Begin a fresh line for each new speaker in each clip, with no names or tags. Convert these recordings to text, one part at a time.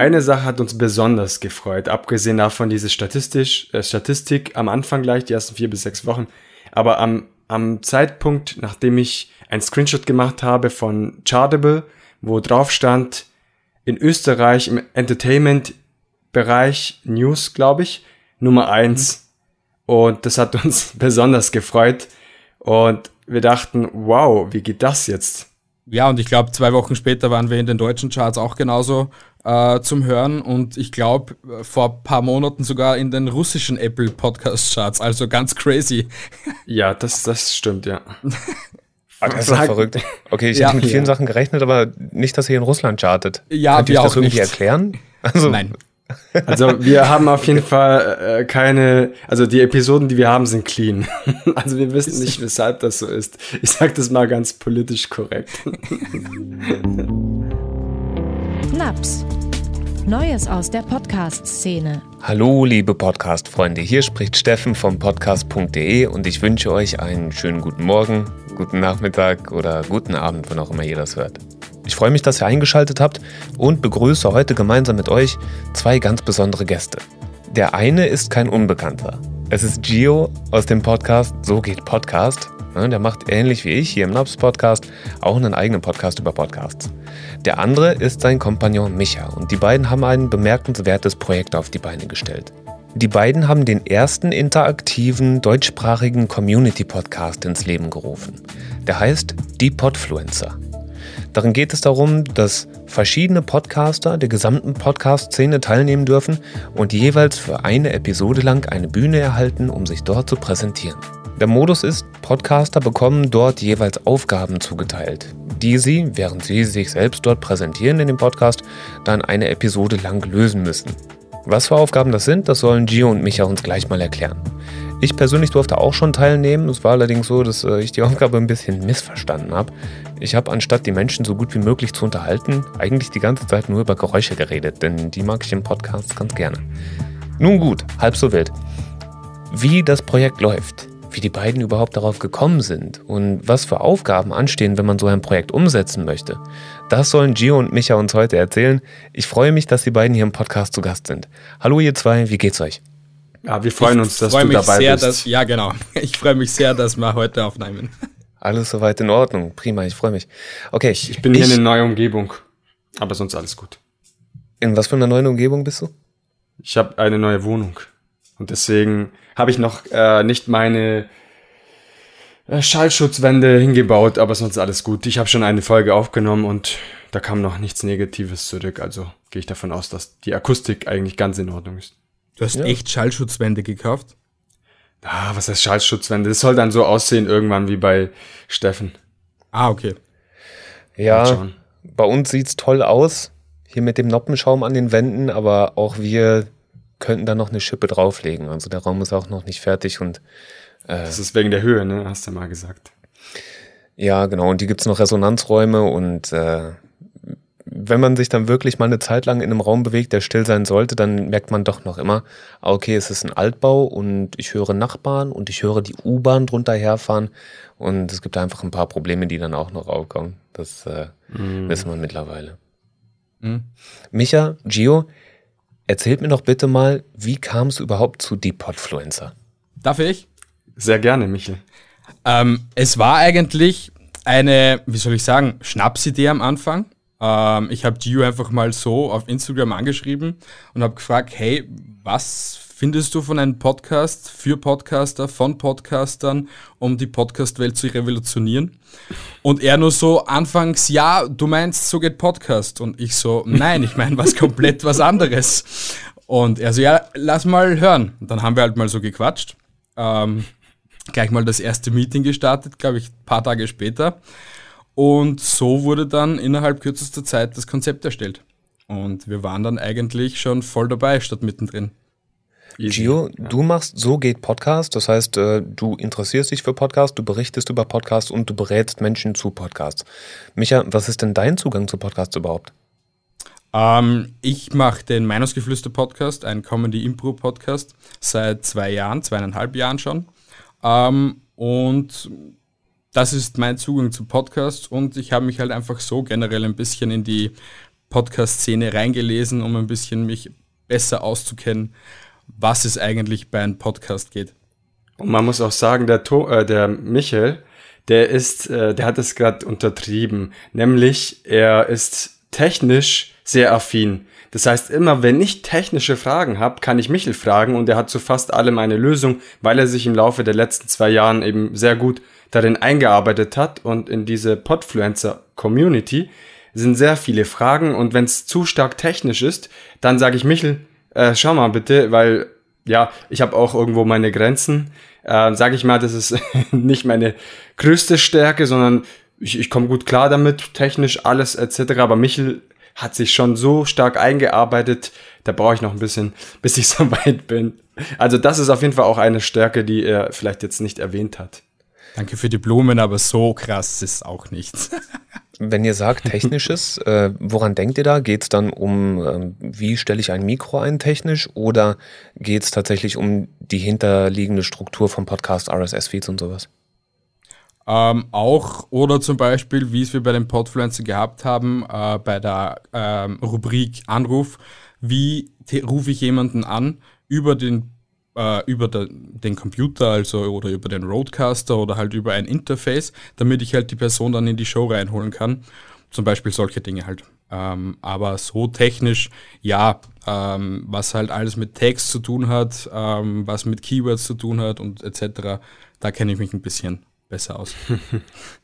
eine Sache hat uns besonders gefreut, abgesehen davon diese Statistisch, äh, Statistik am Anfang gleich, die ersten vier bis sechs Wochen. Aber am, am Zeitpunkt, nachdem ich ein Screenshot gemacht habe von Chartable, wo drauf stand, in Österreich im Entertainment-Bereich News, glaube ich, Nummer eins. Mhm. Und das hat uns besonders gefreut. Und wir dachten, wow, wie geht das jetzt?
Ja, und ich glaube, zwei Wochen später waren wir in den deutschen Charts auch genauso äh, zum Hören und ich glaube, vor ein paar Monaten sogar in den russischen Apple Podcast Charts, also ganz crazy.
Ja, das, das stimmt, ja.
Das ist verrückt. Okay, ich ja, habe mit vielen ja. Sachen gerechnet, aber nicht, dass ihr in Russland chartet.
Ja,
Könnt ihr
das
irgendwie
nicht.
erklären?
Also, Nein.
Also wir haben auf jeden Fall äh, keine, also die Episoden, die wir haben, sind clean. Also wir wissen nicht, weshalb das so ist. Ich sage das mal ganz politisch korrekt.
Naps. Neues aus der Podcast-Szene.
Hallo, liebe Podcast-Freunde. Hier spricht Steffen vom podcast.de und ich wünsche euch einen schönen guten Morgen, guten Nachmittag oder guten Abend, wann auch immer ihr das hört. Ich freue mich, dass ihr eingeschaltet habt und begrüße heute gemeinsam mit euch zwei ganz besondere Gäste. Der eine ist kein Unbekannter. Es ist Gio aus dem Podcast So geht Podcast. Der macht ähnlich wie ich hier im Nobs Podcast auch einen eigenen Podcast über Podcasts. Der andere ist sein Kompagnon Micha und die beiden haben ein bemerkenswertes Projekt auf die Beine gestellt. Die beiden haben den ersten interaktiven deutschsprachigen Community-Podcast ins Leben gerufen. Der heißt Die Podfluencer. Darin geht es darum, dass verschiedene Podcaster der gesamten Podcast-Szene teilnehmen dürfen und jeweils für eine Episode lang eine Bühne erhalten, um sich dort zu präsentieren. Der Modus ist, Podcaster bekommen dort jeweils Aufgaben zugeteilt, die sie, während sie sich selbst dort präsentieren in dem Podcast, dann eine Episode lang lösen müssen. Was für Aufgaben das sind, das sollen Gio und Micha uns gleich mal erklären. Ich persönlich durfte auch schon teilnehmen. Es war allerdings so, dass äh, ich die Aufgabe ein bisschen missverstanden habe. Ich habe anstatt die Menschen so gut wie möglich zu unterhalten, eigentlich die ganze Zeit nur über Geräusche geredet, denn die mag ich im Podcast ganz gerne. Nun gut, halb so wild. Wie das Projekt läuft, wie die beiden überhaupt darauf gekommen sind und was für Aufgaben anstehen, wenn man so ein Projekt umsetzen möchte, das sollen Gio und Micha uns heute erzählen. Ich freue mich, dass die beiden hier im Podcast zu Gast sind. Hallo ihr zwei, wie geht's euch?
Ja, wir freuen uns, dass freu du dabei
sehr,
bist.
Dass, ja, genau. Ich freue mich sehr, dass wir heute aufnehmen.
Alles soweit in Ordnung. Prima, ich freue mich. Okay.
Ich, ich bin hier in eine neue Umgebung. Aber sonst alles gut.
In was für einer neuen Umgebung bist du?
Ich habe eine neue Wohnung. Und deswegen habe ich noch äh, nicht meine äh, Schallschutzwände hingebaut, aber sonst alles gut. Ich habe schon eine Folge aufgenommen und da kam noch nichts Negatives zurück. Also gehe ich davon aus, dass die Akustik eigentlich ganz in Ordnung ist.
Du hast ja. echt Schallschutzwände gekauft?
Ah, was heißt Schallschutzwände? Das soll dann so aussehen irgendwann wie bei Steffen.
Ah, okay.
Ja, bei uns sieht's toll aus. Hier mit dem Noppenschaum an den Wänden, aber auch wir könnten da noch eine Schippe drauflegen. Also der Raum ist auch noch nicht fertig und
äh, Das ist wegen der Höhe, ne? Hast du mal gesagt.
Ja, genau. Und die gibt's noch Resonanzräume und äh, wenn man sich dann wirklich mal eine Zeit lang in einem Raum bewegt, der still sein sollte, dann merkt man doch noch immer, ah, okay, es ist ein Altbau und ich höre Nachbarn und ich höre die U-Bahn drunter herfahren und es gibt einfach ein paar Probleme, die dann auch noch aufkommen. Das äh, mm. wissen wir mittlerweile. Mm. Micha, Gio, erzählt mir doch bitte mal, wie kam es überhaupt zu Deep Podfluencer?
Darf ich?
Sehr gerne, Michel.
Ähm, es war eigentlich eine, wie soll ich sagen, Schnapsidee am Anfang. Ähm, ich habe Gio einfach mal so auf Instagram angeschrieben und habe gefragt, hey, was findest du von einem Podcast für Podcaster, von Podcastern, um die Podcast-Welt zu revolutionieren? Und er nur so anfangs, ja, du meinst, so geht Podcast. Und ich so, nein, ich meine was komplett was anderes. Und er so, ja, lass mal hören. Und dann haben wir halt mal so gequatscht. Ähm, gleich mal das erste Meeting gestartet, glaube ich, ein paar Tage später. Und so wurde dann innerhalb kürzester Zeit das Konzept erstellt. Und wir waren dann eigentlich schon voll dabei, statt mittendrin.
Gio, ja. du machst So geht Podcast, das heißt, äh, du interessierst dich für Podcasts, du berichtest über Podcasts und du berätst Menschen zu Podcasts. Micha, was ist denn dein Zugang zu Podcasts überhaupt?
Ähm, ich mache den Meinungsgeflüster Podcast, ein Comedy-Impro-Podcast, seit zwei Jahren, zweieinhalb Jahren schon. Ähm, und das ist mein Zugang zu Podcasts und ich habe mich halt einfach so generell ein bisschen in die Podcast-Szene reingelesen, um ein bisschen mich besser auszukennen, was es eigentlich bei einem Podcast geht.
Und man muss auch sagen, der, to äh, der Michael, der ist, äh, der hat es gerade untertrieben. Nämlich, er ist technisch sehr affin. Das heißt, immer wenn ich technische Fragen habe, kann ich Michel fragen und er hat zu fast allem eine Lösung, weil er sich im Laufe der letzten zwei Jahren eben sehr gut darin eingearbeitet hat und in diese Podfluencer Community sind sehr viele Fragen und wenn es zu stark technisch ist, dann sage ich Michel, äh, schau mal bitte, weil ja, ich habe auch irgendwo meine Grenzen. Äh, sage ich mal, das ist nicht meine größte Stärke, sondern ich, ich komme gut klar damit, technisch alles etc. Aber Michel hat sich schon so stark eingearbeitet, da brauche ich noch ein bisschen, bis ich so weit bin. Also das ist auf jeden Fall auch eine Stärke, die er vielleicht jetzt nicht erwähnt hat.
Danke für die Blumen, aber so krass ist auch nichts.
Wenn ihr sagt technisches, äh, woran denkt ihr da? Geht es dann um, ähm, wie stelle ich ein Mikro ein technisch oder geht es tatsächlich um die hinterliegende Struktur vom Podcast, RSS-Feeds und sowas?
Ähm, auch oder zum Beispiel, wie es wir bei den Podfluencer gehabt haben, äh, bei der ähm, Rubrik Anruf, wie rufe ich jemanden an über den äh, über de, den Computer, also oder über den Roadcaster oder halt über ein Interface, damit ich halt die Person dann in die Show reinholen kann. Zum Beispiel solche Dinge halt. Ähm, aber so technisch, ja, ähm, was halt alles mit Text zu tun hat, ähm, was mit Keywords zu tun hat und etc., da kenne ich mich ein bisschen besser aus.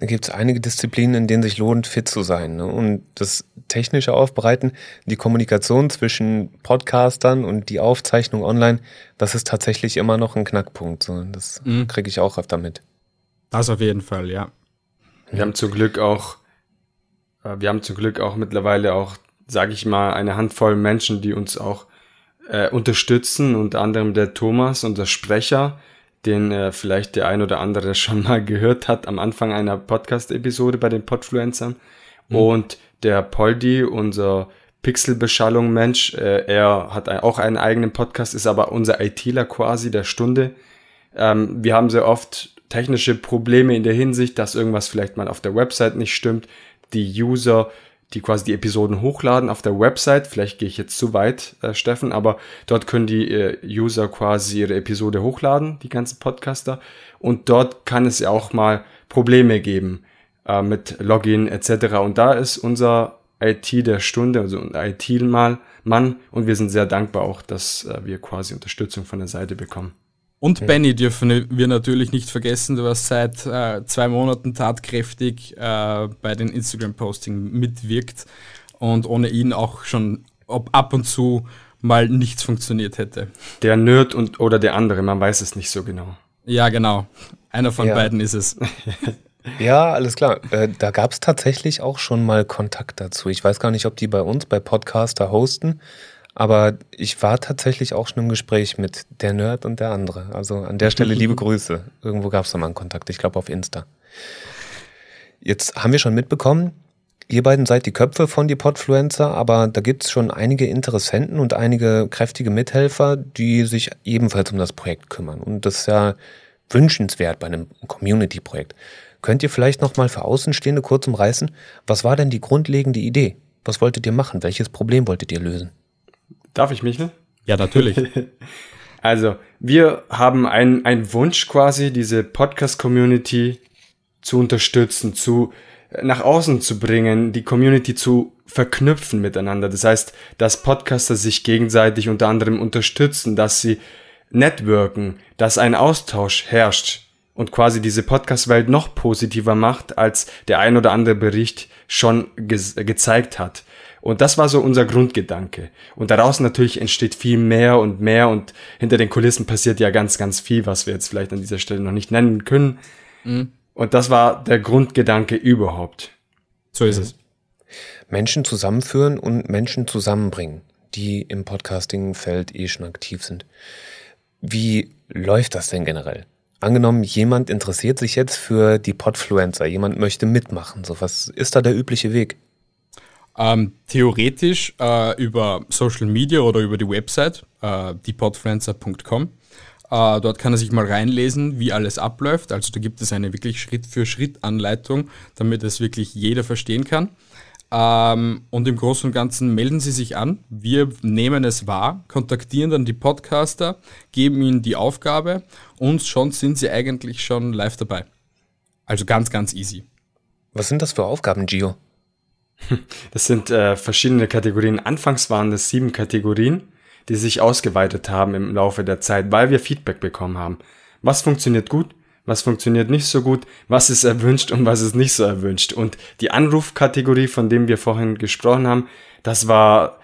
Da gibt es einige Disziplinen, in denen sich lohnt, fit zu sein. Ne? Und das technische Aufbereiten, die Kommunikation zwischen Podcastern und die Aufzeichnung online, das ist tatsächlich immer noch ein Knackpunkt. So. Das mhm. kriege ich auch öfter mit.
Das auf jeden Fall, ja.
Wir haben zum Glück auch, äh, wir haben zum Glück auch mittlerweile auch, sage ich mal, eine Handvoll Menschen, die uns auch äh, unterstützen, unter anderem der Thomas, unser Sprecher, den äh, vielleicht der ein oder andere schon mal gehört hat am Anfang einer Podcast-Episode bei den Podfluencern. Mhm. Und der Poldi, unser Pixelbeschallung-Mensch, äh, er hat auch einen eigenen Podcast, ist aber unser ITler quasi der Stunde. Ähm, wir haben sehr oft technische Probleme in der Hinsicht, dass irgendwas vielleicht mal auf der Website nicht stimmt. Die User die quasi die Episoden hochladen auf der Website. Vielleicht gehe ich jetzt zu weit, äh, Steffen, aber dort können die äh, User quasi ihre Episode hochladen, die ganzen Podcaster. Und dort kann es ja auch mal Probleme geben äh, mit Login etc. Und da ist unser IT der Stunde, also ein IT-Mann, und wir sind sehr dankbar auch, dass äh, wir quasi Unterstützung von der Seite bekommen.
Und Benny dürfen wir natürlich nicht vergessen, du hast seit äh, zwei Monaten tatkräftig äh, bei den Instagram-Posting mitwirkt und ohne ihn auch schon ob ab und zu mal nichts funktioniert hätte.
Der Nerd und oder der andere, man weiß es nicht so genau.
Ja, genau. Einer von ja. beiden ist es.
Ja, alles klar. Äh, da gab es tatsächlich auch schon mal Kontakt dazu. Ich weiß gar nicht, ob die bei uns bei Podcaster hosten, aber ich war tatsächlich auch schon im Gespräch mit der Nerd und der andere. Also an der Stelle liebe Grüße. Irgendwo gab es da mal einen Kontakt, ich glaube auf Insta. Jetzt haben wir schon mitbekommen, ihr beiden seid die Köpfe von die Podfluencer, aber da gibt es schon einige Interessenten und einige kräftige Mithelfer, die sich ebenfalls um das Projekt kümmern. Und das ist ja wünschenswert bei einem Community-Projekt. Könnt ihr vielleicht nochmal für Außenstehende kurz umreißen, was war denn die grundlegende Idee? Was wolltet ihr machen? Welches Problem wolltet ihr lösen?
Darf ich mich, ne?
Ja, natürlich.
also, wir haben einen Wunsch quasi, diese Podcast-Community zu unterstützen, zu nach außen zu bringen, die Community zu verknüpfen miteinander. Das heißt, dass Podcaster sich gegenseitig unter anderem unterstützen, dass sie networken, dass ein Austausch herrscht und quasi diese Podcast-Welt noch positiver macht, als der ein oder andere Bericht schon ge gezeigt hat. Und das war so unser Grundgedanke. Und daraus natürlich entsteht viel mehr und mehr und hinter den Kulissen passiert ja ganz, ganz viel, was wir jetzt vielleicht an dieser Stelle noch nicht nennen können. Mhm. Und das war der Grundgedanke überhaupt.
So ist es.
Menschen zusammenführen und Menschen zusammenbringen, die im Podcasting-Feld eh schon aktiv sind. Wie läuft das denn generell? Angenommen, jemand interessiert sich jetzt für die Podfluencer, jemand möchte mitmachen. So, was ist da der übliche Weg?
Ähm, theoretisch äh, über Social Media oder über die Website, äh, diepodfluencer.com. Äh, dort kann er sich mal reinlesen, wie alles abläuft. Also da gibt es eine wirklich Schritt-für-Schritt-Anleitung, damit es wirklich jeder verstehen kann. Ähm, und im Großen und Ganzen melden sie sich an. Wir nehmen es wahr, kontaktieren dann die Podcaster, geben ihnen die Aufgabe und schon sind sie eigentlich schon live dabei. Also ganz, ganz easy.
Was sind das für Aufgaben, Gio?
Das sind äh, verschiedene Kategorien. Anfangs waren das sieben Kategorien, die sich ausgeweitet haben im Laufe der Zeit, weil wir Feedback bekommen haben. Was funktioniert gut, was funktioniert nicht so gut, was ist erwünscht und was ist nicht so erwünscht. Und die Anrufkategorie, von dem wir vorhin gesprochen haben, das war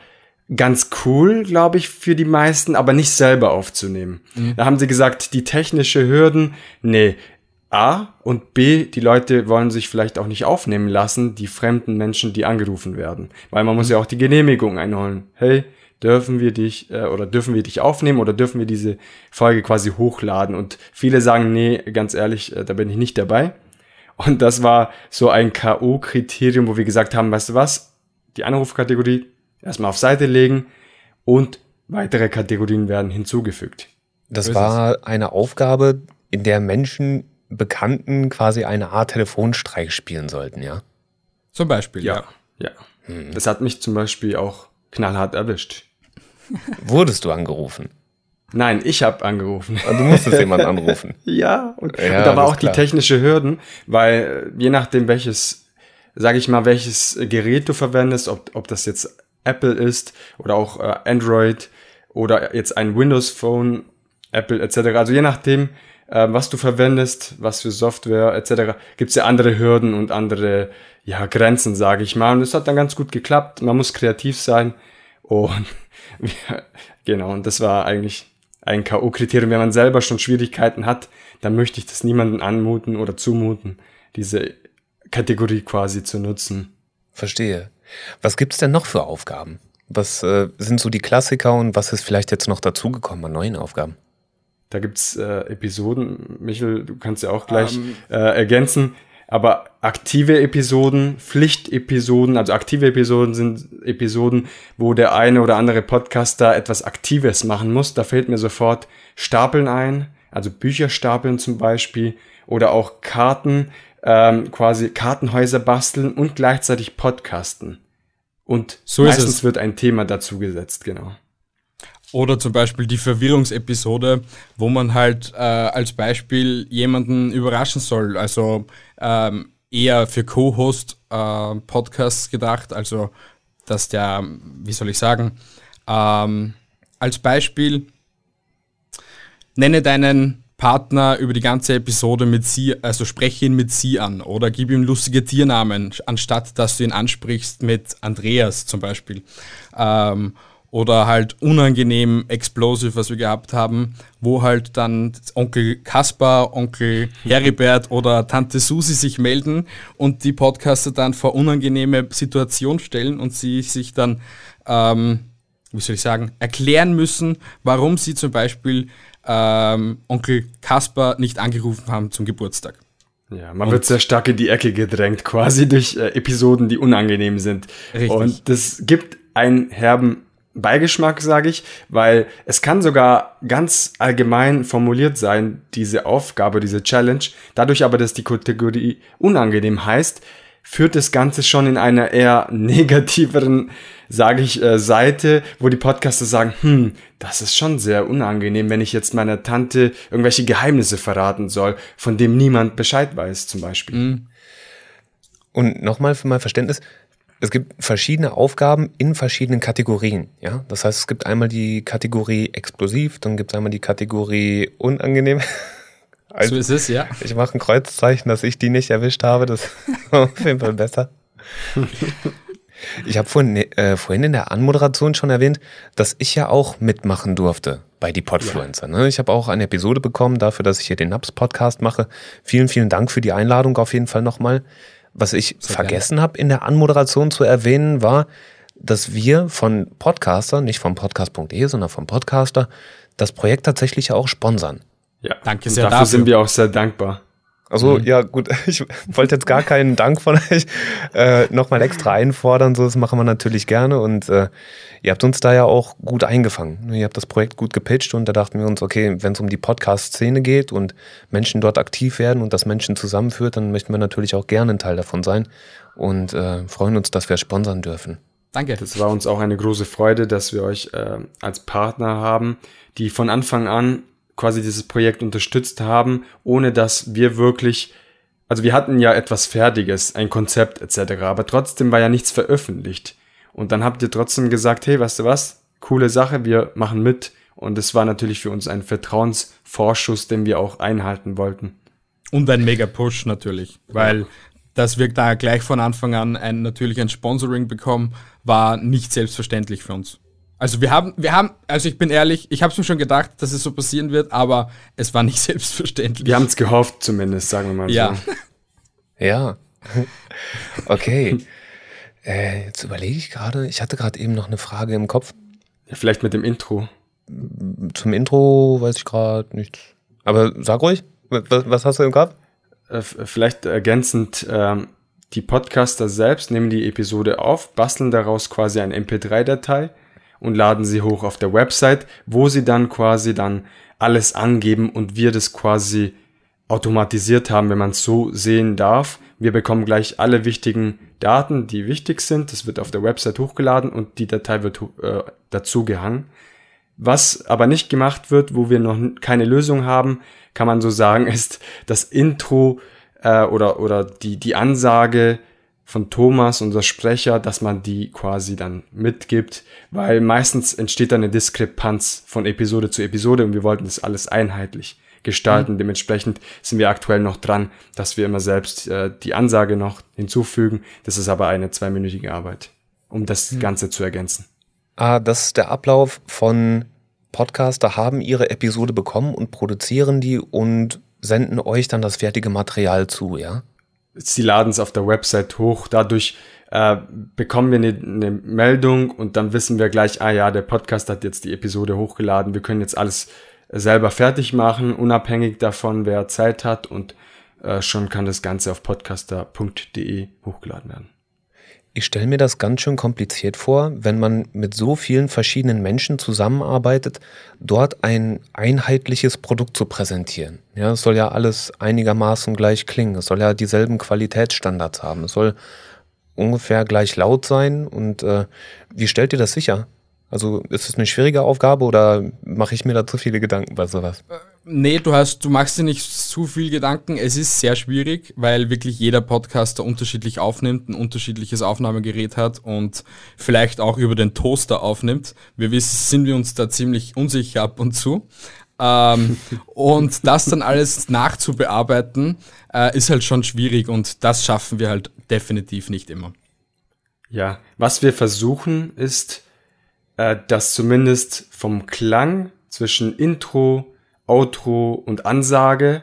ganz cool, glaube ich, für die meisten, aber nicht selber aufzunehmen. Mhm. Da haben sie gesagt, die technische Hürden, nee, A und B, die Leute wollen sich vielleicht auch nicht aufnehmen lassen, die fremden Menschen, die angerufen werden. Weil man muss ja auch die Genehmigung einholen. Hey, dürfen wir dich äh, oder dürfen wir dich aufnehmen oder dürfen wir diese Folge quasi hochladen? Und viele sagen, nee, ganz ehrlich, äh, da bin ich nicht dabei. Und das war so ein K.O.-Kriterium, wo wir gesagt haben, weißt du was? Die Anrufkategorie erstmal auf Seite legen und weitere Kategorien werden hinzugefügt.
Das war eine Aufgabe, in der Menschen Bekannten quasi eine Art Telefonstreich spielen sollten, ja?
Zum Beispiel,
ja. Ja. ja. Hm. Das hat mich zum Beispiel auch knallhart erwischt.
Wurdest du angerufen?
Nein, ich habe angerufen.
Ah, du musstest jemanden anrufen.
ja, und, ja, und da war auch klar. die technische Hürden, weil je nachdem welches, sage ich mal, welches Gerät du verwendest, ob, ob das jetzt Apple ist oder auch äh, Android oder jetzt ein Windows Phone, Apple etc. Also je nachdem, äh, was du verwendest, was für Software etc., gibt es ja andere Hürden und andere ja, Grenzen, sage ich mal. Und es hat dann ganz gut geklappt. Man muss kreativ sein. Und genau, und das war eigentlich ein K.O.-Kriterium. Wenn man selber schon Schwierigkeiten hat, dann möchte ich das niemandem anmuten oder zumuten, diese Kategorie quasi zu nutzen.
Verstehe. Was gibt's denn noch für Aufgaben? Was äh, sind so die Klassiker und was ist vielleicht jetzt noch dazugekommen an neuen Aufgaben?
Da gibt's äh, Episoden, Michel, du kannst ja auch gleich um. Ähm. äh, ergänzen. Aber aktive Episoden, Pflichtepisoden, also aktive Episoden sind Episoden, wo der eine oder andere Podcaster etwas Aktives machen muss. Da fällt mir sofort Stapeln ein, also Bücher stapeln zum Beispiel oder auch Karten, ähm, quasi Kartenhäuser basteln und gleichzeitig podcasten. Und so meistens wird ein Thema dazu gesetzt, genau.
Oder zum Beispiel die Verwirrungsepisode, wo man halt äh, als Beispiel jemanden überraschen soll. Also ähm, eher für Co-Host-Podcasts äh, gedacht. Also, dass der, wie soll ich sagen, ähm, als Beispiel nenne deinen Partner über die ganze Episode mit sie, also spreche ihn mit sie an oder gib ihm lustige Tiernamen, anstatt dass du ihn ansprichst mit Andreas zum Beispiel. Ähm, oder halt unangenehm explosive, was wir gehabt haben, wo halt dann Onkel Kaspar, Onkel Heribert oder Tante Susi sich melden und die Podcaster dann vor unangenehme Situationen stellen und sie sich dann, ähm, wie soll ich sagen, erklären müssen, warum sie zum Beispiel ähm, Onkel Kaspar nicht angerufen haben zum Geburtstag.
Ja, man und wird sehr stark in die Ecke gedrängt, quasi durch äh, Episoden, die unangenehm sind. Richtig. Und das gibt einen herben Beigeschmack, sage ich, weil es kann sogar ganz allgemein formuliert sein, diese Aufgabe, diese Challenge. Dadurch aber, dass die Kategorie unangenehm heißt, führt das Ganze schon in einer eher negativeren, sage ich, äh, Seite, wo die Podcaster sagen, hm, das ist schon sehr unangenehm, wenn ich jetzt meiner Tante irgendwelche Geheimnisse verraten soll, von dem niemand Bescheid weiß, zum Beispiel. Mhm.
Und nochmal für mein Verständnis, es gibt verschiedene Aufgaben in verschiedenen Kategorien. Ja? Das heißt, es gibt einmal die Kategorie explosiv, dann gibt es einmal die Kategorie unangenehm.
Also, so ist es, ja.
Ich mache ein Kreuzzeichen, dass ich die nicht erwischt habe. Das ist auf jeden Fall besser. Ich habe vorhin, äh, vorhin in der Anmoderation schon erwähnt, dass ich ja auch mitmachen durfte bei die Podfluencer. Ne? Ich habe auch eine Episode bekommen dafür, dass ich hier den Naps-Podcast mache. Vielen, vielen Dank für die Einladung auf jeden Fall nochmal. Was ich Sehr vergessen habe in der Anmoderation zu erwähnen, war, dass wir von Podcaster, nicht von podcast.de, sondern vom Podcaster, das Projekt tatsächlich auch sponsern.
Ja, danke sehr. Und dafür, dafür sind wir auch sehr dankbar.
Also mhm. ja gut, ich wollte jetzt gar keinen Dank von euch äh, nochmal extra einfordern, so das machen wir natürlich gerne und äh, ihr habt uns da ja auch gut eingefangen. Ihr habt das Projekt gut gepitcht und da dachten wir uns, okay, wenn es um die Podcast-Szene geht und Menschen dort aktiv werden und das Menschen zusammenführt, dann möchten wir natürlich auch gerne ein Teil davon sein und äh, freuen uns, dass wir sponsern dürfen.
Danke. Das war uns auch eine große Freude, dass wir euch äh, als Partner haben, die von Anfang an quasi dieses Projekt unterstützt haben, ohne dass wir wirklich, also wir hatten ja etwas Fertiges, ein Konzept etc., aber trotzdem war ja nichts veröffentlicht. Und dann habt ihr trotzdem gesagt, hey, weißt du was, coole Sache, wir machen mit. Und es war natürlich für uns ein Vertrauensvorschuss, den wir auch einhalten wollten.
Und ein mega Push natürlich, weil ja. dass wir da gleich von Anfang an ein, natürlich ein Sponsoring bekommen, war nicht selbstverständlich für uns. Also wir haben, wir haben, also ich bin ehrlich, ich habe es mir schon gedacht, dass es so passieren wird, aber es war nicht selbstverständlich.
Wir haben es gehofft zumindest, sagen wir mal
ja. so. Ja. Okay. äh, jetzt überlege ich gerade, ich hatte gerade eben noch eine Frage im Kopf.
Vielleicht mit dem Intro.
Zum Intro weiß ich gerade nichts. Aber sag ruhig, was, was hast du im Kopf?
Äh, vielleicht ergänzend, ähm, die Podcaster selbst nehmen die Episode auf, basteln daraus quasi eine MP3-Datei und laden sie hoch auf der Website, wo sie dann quasi dann alles angeben und wir das quasi automatisiert haben, wenn man es so sehen darf. Wir bekommen gleich alle wichtigen Daten, die wichtig sind. Das wird auf der Website hochgeladen und die Datei wird äh, dazu gehangen. Was aber nicht gemacht wird, wo wir noch keine Lösung haben, kann man so sagen, ist das Intro äh, oder, oder die, die Ansage von Thomas, unser Sprecher, dass man die quasi dann mitgibt, weil meistens entsteht dann eine Diskrepanz von Episode zu Episode und wir wollten das alles einheitlich gestalten. Mhm. Dementsprechend sind wir aktuell noch dran, dass wir immer selbst äh, die Ansage noch hinzufügen. Das ist aber eine zweiminütige Arbeit, um das mhm. Ganze zu ergänzen.
Ah, das ist der Ablauf von Podcaster haben ihre Episode bekommen und produzieren die und senden euch dann das fertige Material zu, ja?
Sie laden es auf der Website hoch. Dadurch äh, bekommen wir eine, eine Meldung und dann wissen wir gleich, ah ja, der Podcast hat jetzt die Episode hochgeladen. Wir können jetzt alles selber fertig machen, unabhängig davon, wer Zeit hat und äh, schon kann das Ganze auf podcaster.de hochgeladen werden.
Ich stelle mir das ganz schön kompliziert vor, wenn man mit so vielen verschiedenen Menschen zusammenarbeitet, dort ein einheitliches Produkt zu präsentieren. Ja, es soll ja alles einigermaßen gleich klingen. Es soll ja dieselben Qualitätsstandards haben. Es soll ungefähr gleich laut sein. Und äh, wie stellt ihr das sicher? Also ist es eine schwierige Aufgabe oder mache ich mir da zu viele Gedanken bei sowas? Äh,
nee, du hast, du machst dir nicht zu viel Gedanken. Es ist sehr schwierig, weil wirklich jeder Podcaster unterschiedlich aufnimmt, ein unterschiedliches Aufnahmegerät hat und vielleicht auch über den Toaster aufnimmt. Wir wissen, sind wir uns da ziemlich unsicher ab und zu. Ähm, und das dann alles nachzubearbeiten, äh, ist halt schon schwierig und das schaffen wir halt definitiv nicht immer.
Ja, was wir versuchen ist, äh, dass zumindest vom Klang zwischen Intro, Outro und Ansage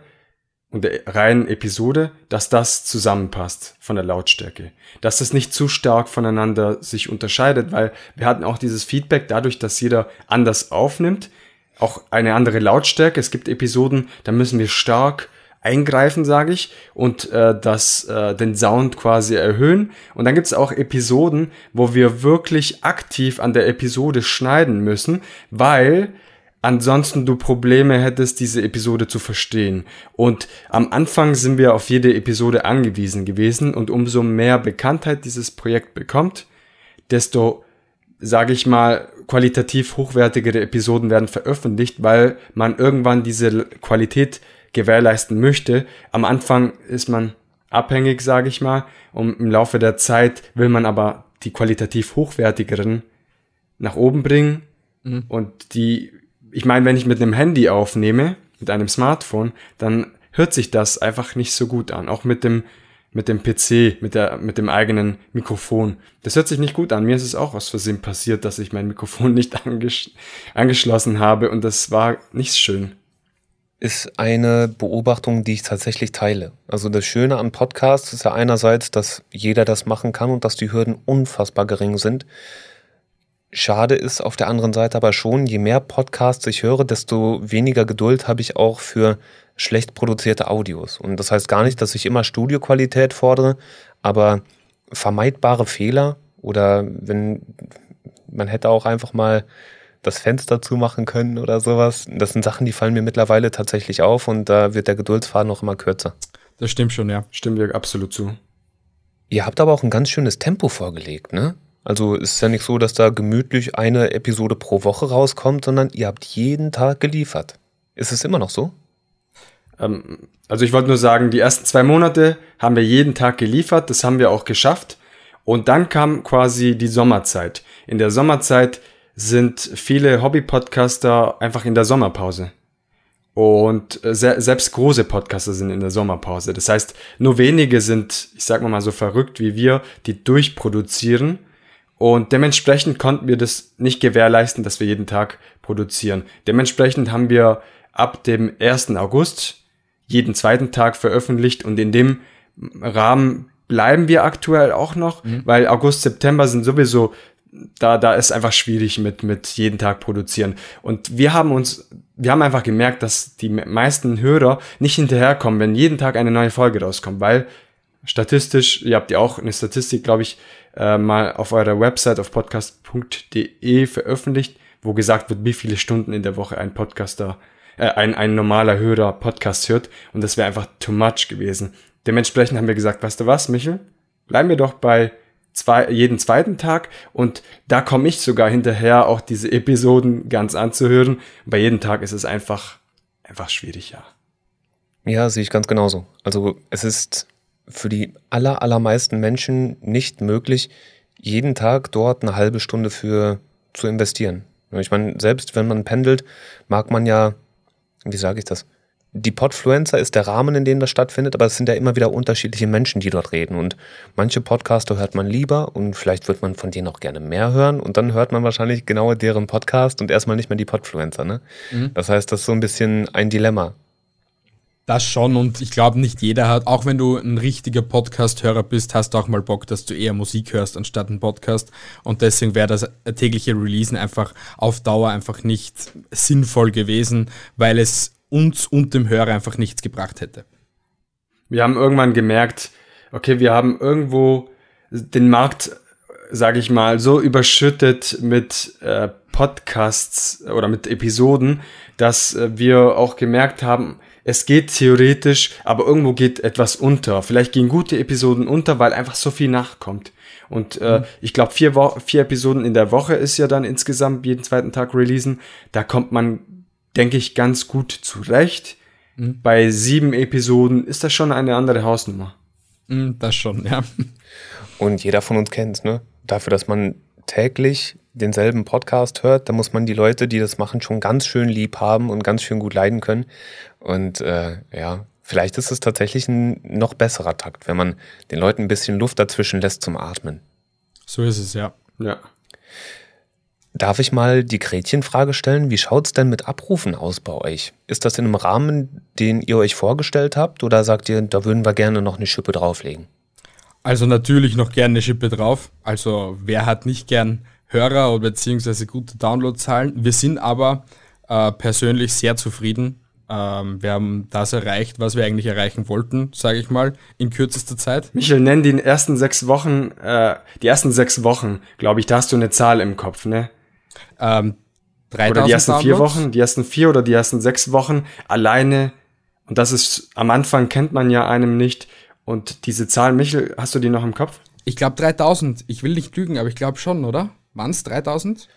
und der reinen Episode, dass das zusammenpasst von der Lautstärke. Dass das nicht zu stark voneinander sich unterscheidet, weil wir hatten auch dieses Feedback dadurch, dass jeder anders aufnimmt, auch eine andere Lautstärke. Es gibt Episoden, da müssen wir stark eingreifen, sage ich, und äh, das, äh, den Sound quasi erhöhen. Und dann gibt es auch Episoden, wo wir wirklich aktiv an der Episode schneiden müssen, weil ansonsten du Probleme hättest, diese Episode zu verstehen. Und am Anfang sind wir auf jede Episode angewiesen gewesen und umso mehr Bekanntheit dieses Projekt bekommt, desto, sage ich mal, qualitativ hochwertigere Episoden werden veröffentlicht, weil man irgendwann diese Qualität gewährleisten möchte. Am Anfang ist man abhängig, sage ich mal, und im Laufe der Zeit will man aber die qualitativ hochwertigeren nach oben bringen. Mhm. Und die, ich meine, wenn ich mit einem Handy aufnehme, mit einem Smartphone, dann hört sich das einfach nicht so gut an. Auch mit dem, mit dem PC, mit der, mit dem eigenen Mikrofon. Das hört sich nicht gut an. Mir ist es auch aus Versehen passiert, dass ich mein Mikrofon nicht anges angeschlossen habe und das war nicht schön
ist eine Beobachtung, die ich tatsächlich teile. Also das Schöne an Podcasts ist ja einerseits, dass jeder das machen kann und dass die Hürden unfassbar gering sind. Schade ist auf der anderen Seite aber schon, je mehr Podcasts ich höre, desto weniger Geduld habe ich auch für schlecht produzierte Audios. Und das heißt gar nicht, dass ich immer Studioqualität fordere, aber vermeidbare Fehler oder wenn man hätte auch einfach mal das Fenster zumachen können oder sowas. Das sind Sachen, die fallen mir mittlerweile tatsächlich auf und da wird der Geduldsfaden noch immer kürzer.
Das stimmt schon, ja.
Stimmen wir absolut zu.
Ihr habt aber auch ein ganz schönes Tempo vorgelegt, ne? Also es ist ja nicht so, dass da gemütlich eine Episode pro Woche rauskommt, sondern ihr habt jeden Tag geliefert. Ist es immer noch so?
Ähm, also ich wollte nur sagen, die ersten zwei Monate haben wir jeden Tag geliefert, das haben wir auch geschafft. Und dann kam quasi die Sommerzeit. In der Sommerzeit sind viele Hobby-Podcaster einfach in der Sommerpause. Und äh, selbst große Podcaster sind in der Sommerpause. Das heißt, nur wenige sind, ich sag mal so verrückt wie wir, die durchproduzieren und dementsprechend konnten wir das nicht gewährleisten, dass wir jeden Tag produzieren. Dementsprechend haben wir ab dem 1. August jeden zweiten Tag veröffentlicht und in dem Rahmen bleiben wir aktuell auch noch, mhm. weil August, September sind sowieso da, da ist einfach schwierig mit, mit jeden Tag produzieren. Und wir haben uns, wir haben einfach gemerkt, dass die meisten Hörer nicht hinterherkommen, wenn jeden Tag eine neue Folge rauskommt, weil statistisch, ihr habt ja auch eine Statistik, glaube ich, äh, mal auf eurer Website auf podcast.de veröffentlicht, wo gesagt wird, wie viele Stunden in der Woche ein Podcaster, äh, ein, ein normaler Hörer Podcast hört. Und das wäre einfach too much gewesen. Dementsprechend haben wir gesagt, weißt du was, Michel? Bleiben wir doch bei zwei, jeden zweiten Tag und da komme ich sogar hinterher, auch diese Episoden ganz anzuhören. Bei jedem Tag ist es einfach, einfach schwierig, ja.
Ja, sehe ich ganz genauso. Also es ist für die aller, allermeisten Menschen nicht möglich, jeden Tag dort eine halbe Stunde für zu investieren. Ich meine, selbst wenn man pendelt, mag man ja, wie sage ich das? Die Podfluencer ist der Rahmen, in dem das stattfindet, aber es sind ja immer wieder unterschiedliche Menschen, die dort reden. Und manche Podcaster hört man lieber und vielleicht wird man von denen auch gerne mehr hören. Und dann hört man wahrscheinlich genau deren Podcast und erstmal nicht mehr die Podfluencer. Ne? Mhm. Das heißt, das ist so ein bisschen ein Dilemma.
Das schon und ich glaube, nicht jeder hat, auch wenn du ein richtiger Podcast-Hörer bist, hast du auch mal Bock, dass du eher Musik hörst anstatt einen Podcast. Und deswegen wäre das tägliche Releasen einfach auf Dauer einfach nicht sinnvoll gewesen, weil es uns und dem Hörer einfach nichts gebracht hätte.
Wir haben irgendwann gemerkt, okay, wir haben irgendwo den Markt, sage ich mal, so überschüttet mit äh, Podcasts oder mit Episoden, dass äh, wir auch gemerkt haben, es geht theoretisch, aber irgendwo geht etwas unter. Vielleicht gehen gute Episoden unter, weil einfach so viel nachkommt. Und äh, mhm. ich glaube, vier, vier Episoden in der Woche ist ja dann insgesamt jeden zweiten Tag releasen. Da kommt man, denke ich, ganz gut zurecht. Mhm. Bei sieben Episoden ist das schon eine andere Hausnummer.
Mhm, das schon, ja.
Und jeder von uns kennt ne? Dafür, dass man täglich denselben Podcast hört, da muss man die Leute, die das machen, schon ganz schön lieb haben und ganz schön gut leiden können. Und äh, ja, vielleicht ist es tatsächlich ein noch besserer Takt, wenn man den Leuten ein bisschen Luft dazwischen lässt zum Atmen.
So ist es, ja.
Ja.
Darf ich mal die Gretchenfrage stellen? Wie schaut es denn mit Abrufen aus bei euch? Ist das in einem Rahmen, den ihr euch vorgestellt habt, oder sagt ihr, da würden wir gerne noch eine Schippe drauflegen?
Also natürlich noch gerne eine Schippe drauf. Also wer hat nicht gern Hörer oder beziehungsweise gute Downloadzahlen? Wir sind aber äh, persönlich sehr zufrieden. Ähm, wir haben das erreicht, was wir eigentlich erreichen wollten, sage ich mal, in kürzester Zeit.
Michel, nenn die ersten sechs Wochen, äh, die ersten sechs Wochen, glaube ich, da hast du eine Zahl im Kopf, ne?
Ähm,
3000 oder die ersten Downloads? vier Wochen, die ersten vier oder die ersten sechs Wochen alleine. Und das ist, am Anfang kennt man ja einem nicht, und diese Zahl, Michel, hast du die noch im Kopf?
Ich glaube 3000. Ich will nicht lügen, aber ich glaube schon, oder? Waren es 3000?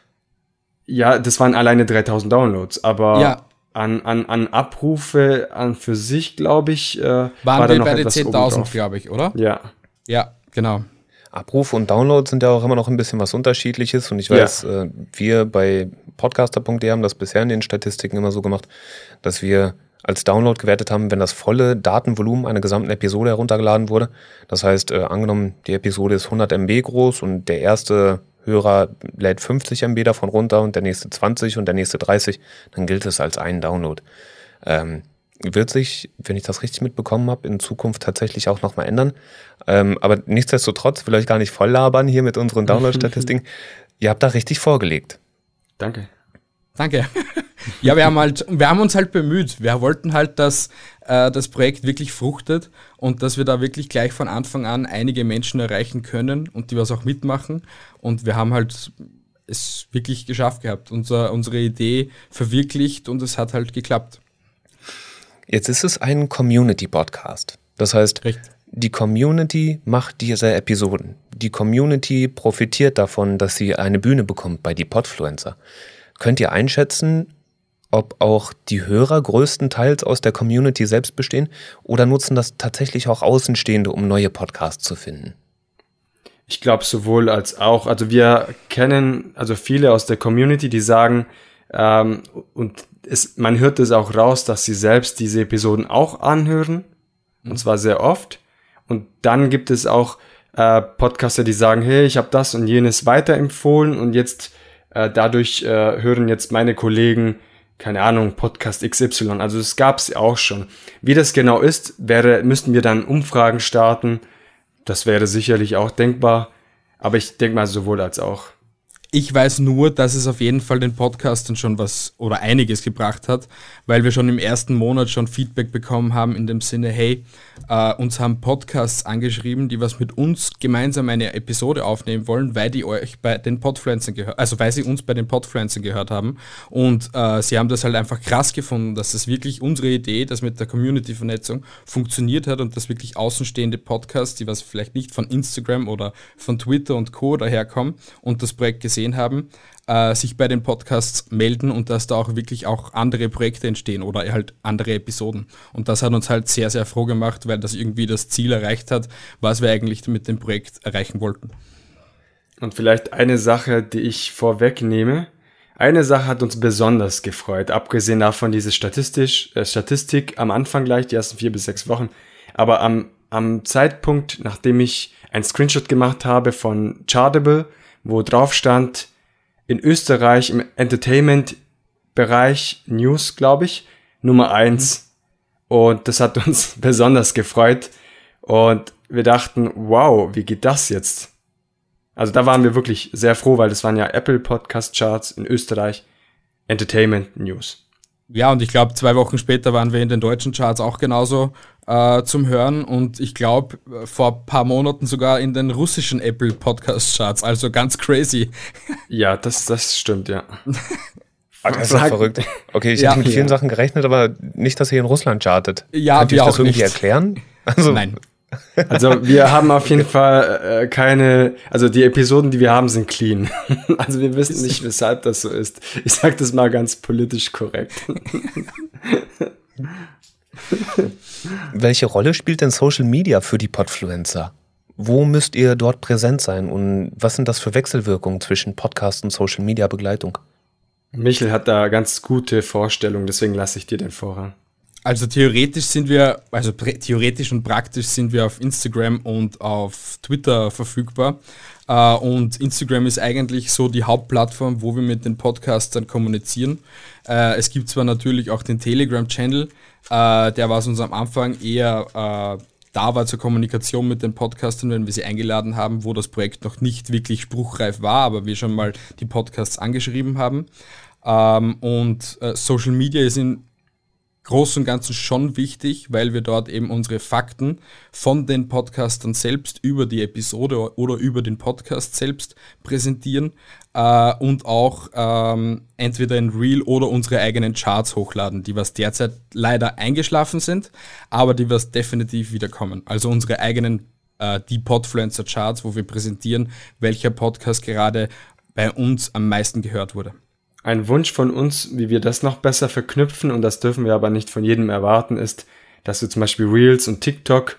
Ja, das waren alleine 3000 Downloads, aber ja. an, an, an Abrufe an für sich, glaube ich, äh,
waren war wir bei den 10.000, glaube ich, oder?
Ja.
Ja, genau.
Abrufe und Downloads sind ja auch immer noch ein bisschen was Unterschiedliches und ich weiß, ja. äh, wir bei podcaster.de haben das bisher in den Statistiken immer so gemacht, dass wir als Download gewertet haben, wenn das volle Datenvolumen einer gesamten Episode heruntergeladen wurde. Das heißt, äh, angenommen, die Episode ist 100 MB groß und der erste Hörer lädt 50 MB davon runter und der nächste 20 und der nächste 30, dann gilt es als einen Download. Ähm, wird sich, wenn ich das richtig mitbekommen habe, in Zukunft tatsächlich auch nochmal ändern. Ähm, aber nichtsdestotrotz will ich gar nicht voll labern hier mit unseren Download-Statistiken. Ihr habt da richtig vorgelegt.
Danke.
Danke. ja, wir haben halt, wir haben uns halt bemüht. Wir wollten halt, dass äh, das Projekt wirklich fruchtet und dass wir da wirklich gleich von Anfang an einige Menschen erreichen können und die was auch mitmachen. Und wir haben halt es wirklich geschafft gehabt, unser, unsere Idee verwirklicht und es hat halt geklappt.
Jetzt ist es ein Community-Podcast. Das heißt,
Richtig.
die Community macht diese Episoden. Die Community profitiert davon, dass sie eine Bühne bekommt bei die Podfluencer. Könnt ihr einschätzen, ob auch die Hörer größtenteils aus der Community selbst bestehen oder nutzen das tatsächlich auch Außenstehende, um neue Podcasts zu finden?
Ich glaube sowohl als auch. Also wir kennen also viele aus der Community, die sagen, ähm, und es, man hört es auch raus, dass sie selbst diese Episoden auch anhören. Und zwar sehr oft. Und dann gibt es auch äh, Podcaster, die sagen, hey, ich habe das und jenes weiterempfohlen und jetzt äh, dadurch äh, hören jetzt meine Kollegen, keine Ahnung, Podcast XY. Also es gab es auch schon. Wie das genau ist, wäre, müssten wir dann Umfragen starten. Das wäre sicherlich auch denkbar. Aber ich denke mal sowohl als auch.
Ich weiß nur, dass es auf jeden Fall den Podcastern schon was oder einiges gebracht hat, weil wir schon im ersten Monat schon Feedback bekommen haben in dem Sinne, hey, äh, uns haben Podcasts angeschrieben, die was mit uns gemeinsam eine Episode aufnehmen wollen, weil die euch bei den Podfluencern gehört, also weil sie uns bei den Podfluencern gehört haben und äh, sie haben das halt einfach krass gefunden, dass das wirklich unsere Idee, das mit der Community-Vernetzung funktioniert hat und dass wirklich außenstehende Podcasts, die was vielleicht nicht von Instagram oder von Twitter und Co. daherkommen und das Projekt gesehen haben, äh, sich bei den Podcasts melden und dass da auch wirklich auch andere Projekte entstehen oder halt andere Episoden. Und das hat uns halt sehr, sehr froh gemacht, weil das irgendwie das Ziel erreicht hat, was wir eigentlich mit dem Projekt erreichen wollten.
Und vielleicht eine Sache, die ich vorwegnehme. Eine Sache hat uns besonders gefreut, abgesehen davon diese Statistisch, äh, Statistik am Anfang gleich, die ersten vier bis sechs Wochen. Aber am, am Zeitpunkt, nachdem ich ein Screenshot gemacht habe von Chartable, wo drauf stand, in Österreich im Entertainment-Bereich News, glaube ich, Nummer eins. Und das hat uns besonders gefreut. Und wir dachten, wow, wie geht das jetzt? Also da waren wir wirklich sehr froh, weil das waren ja Apple Podcast Charts in Österreich, Entertainment News.
Ja, und ich glaube, zwei Wochen später waren wir in den deutschen Charts auch genauso äh, zum Hören und ich glaube, vor ein paar Monaten sogar in den russischen Apple Podcast Charts, also ganz crazy.
Ja, das, das stimmt, ja.
Das ist ja verrückt. Okay, ich
Ja.
habe mit vielen
Ja.
Sachen gerechnet, aber nicht, dass ihr in Russland chartet.
Ja,
Könnt ihr das
auch
irgendwie
nicht.
erklären? Also,
Nein.
Also wir haben auf jeden Fall äh, keine, also die Episoden, die wir haben, sind clean. Also wir wissen nicht, weshalb das so ist. Ich sage das mal ganz politisch korrekt.
Welche Rolle spielt denn Social Media für die Podfluencer? Wo müsst ihr dort präsent sein und was sind das für Wechselwirkungen zwischen Podcast und Social Media Begleitung?
Michel hat da ganz gute Vorstellungen, deswegen lasse ich dir den Vorrang.
Also theoretisch sind wir, also theoretisch und praktisch sind wir auf Instagram und auf Twitter verfügbar. Äh, und Instagram ist eigentlich so die Hauptplattform, wo wir mit den Podcastern kommunizieren. Äh, es gibt zwar natürlich auch den Telegram-Channel, äh, der war uns am Anfang eher äh, da war zur Kommunikation mit den Podcastern, wenn wir sie eingeladen haben, wo das Projekt noch nicht wirklich spruchreif war, aber wir schon mal die Podcasts angeschrieben haben. Ähm, und äh, Social Media ist in Großen und Ganzen schon wichtig, weil wir dort eben unsere Fakten von den Podcastern selbst über die Episode oder über den Podcast selbst präsentieren äh, und auch ähm, entweder in Reel oder unsere eigenen Charts hochladen, die was derzeit leider eingeschlafen sind, aber die was definitiv wiederkommen. Also unsere eigenen äh, die Podfluencer Charts, wo wir präsentieren, welcher Podcast gerade bei uns am meisten gehört wurde.
Ein Wunsch von uns, wie wir das noch besser verknüpfen, und das dürfen wir aber nicht von jedem erwarten, ist, dass wir zum Beispiel Reels und TikTok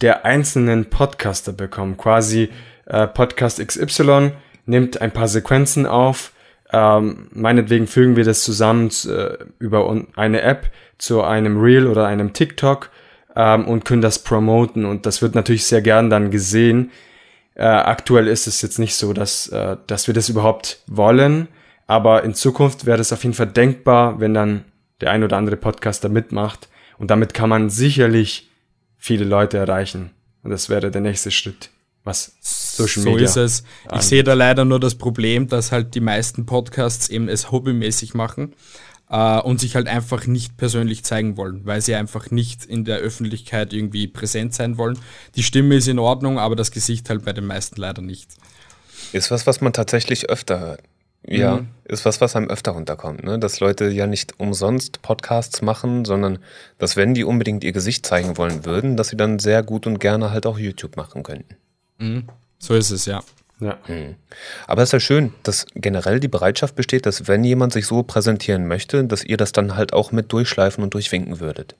der einzelnen Podcaster bekommen. Quasi äh, Podcast XY nimmt ein paar Sequenzen auf, ähm, meinetwegen fügen wir das zusammen äh, über eine App zu einem Reel oder einem TikTok ähm, und können das promoten. Und das wird natürlich sehr gern dann gesehen. Äh, aktuell ist es jetzt nicht so, dass, äh, dass wir das überhaupt wollen, aber in Zukunft wäre es auf jeden Fall denkbar, wenn dann der ein oder andere Podcaster mitmacht. Und damit kann man sicherlich viele Leute erreichen. Und das wäre der nächste Schritt. Was Social
so
Media.
ist es. Ich sehe da leider nur das Problem, dass halt die meisten Podcasts eben es hobbymäßig machen äh, und sich halt einfach nicht persönlich zeigen wollen, weil sie einfach nicht in der Öffentlichkeit irgendwie präsent sein wollen. Die Stimme ist in Ordnung, aber das Gesicht halt bei den meisten leider nicht.
Ist was, was man tatsächlich öfter hört. Ja, ist was, was einem öfter runterkommt, ne? Dass Leute ja nicht umsonst Podcasts machen, sondern dass, wenn die unbedingt ihr Gesicht zeigen wollen würden, dass sie dann sehr gut und gerne halt auch YouTube machen könnten.
So ist es, ja.
Ja.
Aber es ist ja schön, dass generell die Bereitschaft besteht, dass wenn jemand sich so präsentieren möchte, dass ihr das dann halt auch mit durchschleifen und durchwinken würdet.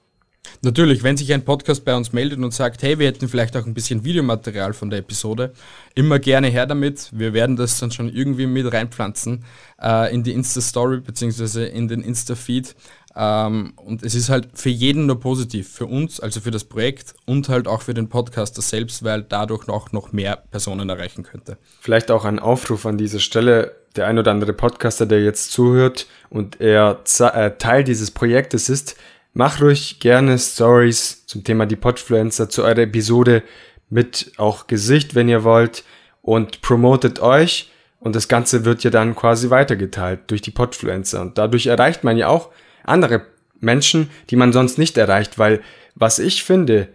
Natürlich, wenn sich ein Podcast bei uns meldet und sagt, hey, wir hätten vielleicht auch ein bisschen Videomaterial von der Episode, immer gerne her damit. Wir werden das dann schon irgendwie mit reinpflanzen äh, in die Insta-Story beziehungsweise in den Insta-Feed. Ähm, und es ist halt für jeden nur positiv, für uns, also für das Projekt und halt auch für den Podcaster selbst, weil dadurch auch noch mehr Personen erreichen könnte.
Vielleicht auch ein Aufruf an dieser Stelle. Der ein oder andere Podcaster, der jetzt zuhört und er äh, Teil dieses Projektes ist, mach ruhig gerne Stories zum Thema die Podfluencer zu eurer Episode mit auch Gesicht, wenn ihr wollt und promotet euch und das Ganze wird ja dann quasi weitergeteilt durch die Podfluencer und dadurch erreicht man ja auch andere Menschen, die man sonst nicht erreicht, weil was ich finde,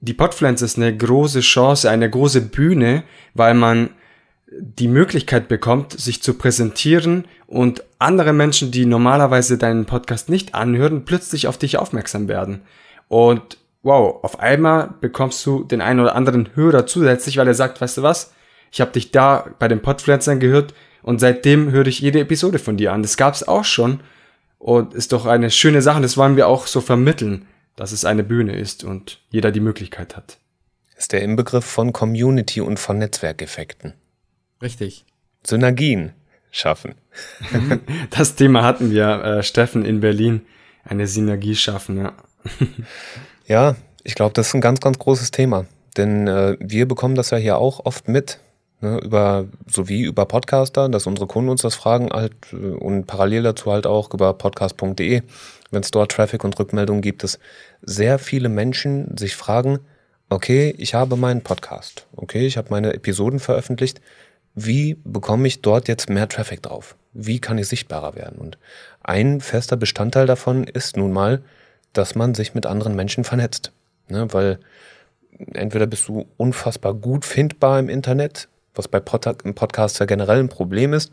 die Podfluencer ist eine große Chance, eine große Bühne, weil man die Möglichkeit bekommt, sich zu präsentieren und andere Menschen, die normalerweise deinen Podcast nicht anhören, plötzlich auf dich aufmerksam werden. Und wow, auf einmal bekommst du den einen oder anderen Hörer zusätzlich, weil er sagt, weißt du was, ich habe dich da bei den Podpflanzern gehört und seitdem höre ich jede Episode von dir an. Das gab's auch schon und ist doch eine schöne Sache. Das wollen wir auch so vermitteln, dass es eine Bühne ist und jeder die Möglichkeit hat.
Ist der Inbegriff von Community und von Netzwerkeffekten.
Richtig.
Synergien schaffen.
Das Thema hatten wir, äh, Steffen, in Berlin. Eine Synergie schaffen, ja.
Ja, ich glaube, das ist ein ganz, ganz großes Thema. Denn äh, wir bekommen das ja hier auch oft mit, ne, über, sowie über Podcaster, dass unsere Kunden uns das fragen halt äh, und parallel dazu halt auch über podcast.de, wenn es dort Traffic und Rückmeldungen gibt, dass sehr viele Menschen sich fragen, okay, ich habe meinen Podcast, okay, ich habe meine Episoden veröffentlicht, wie bekomme ich dort jetzt mehr Traffic drauf? Wie kann ich sichtbarer werden? Und ein fester Bestandteil davon ist nun mal, dass man sich mit anderen Menschen vernetzt. Ne? Weil entweder bist du unfassbar gut findbar im Internet, was bei Pod im Podcast ja generell ein Problem ist.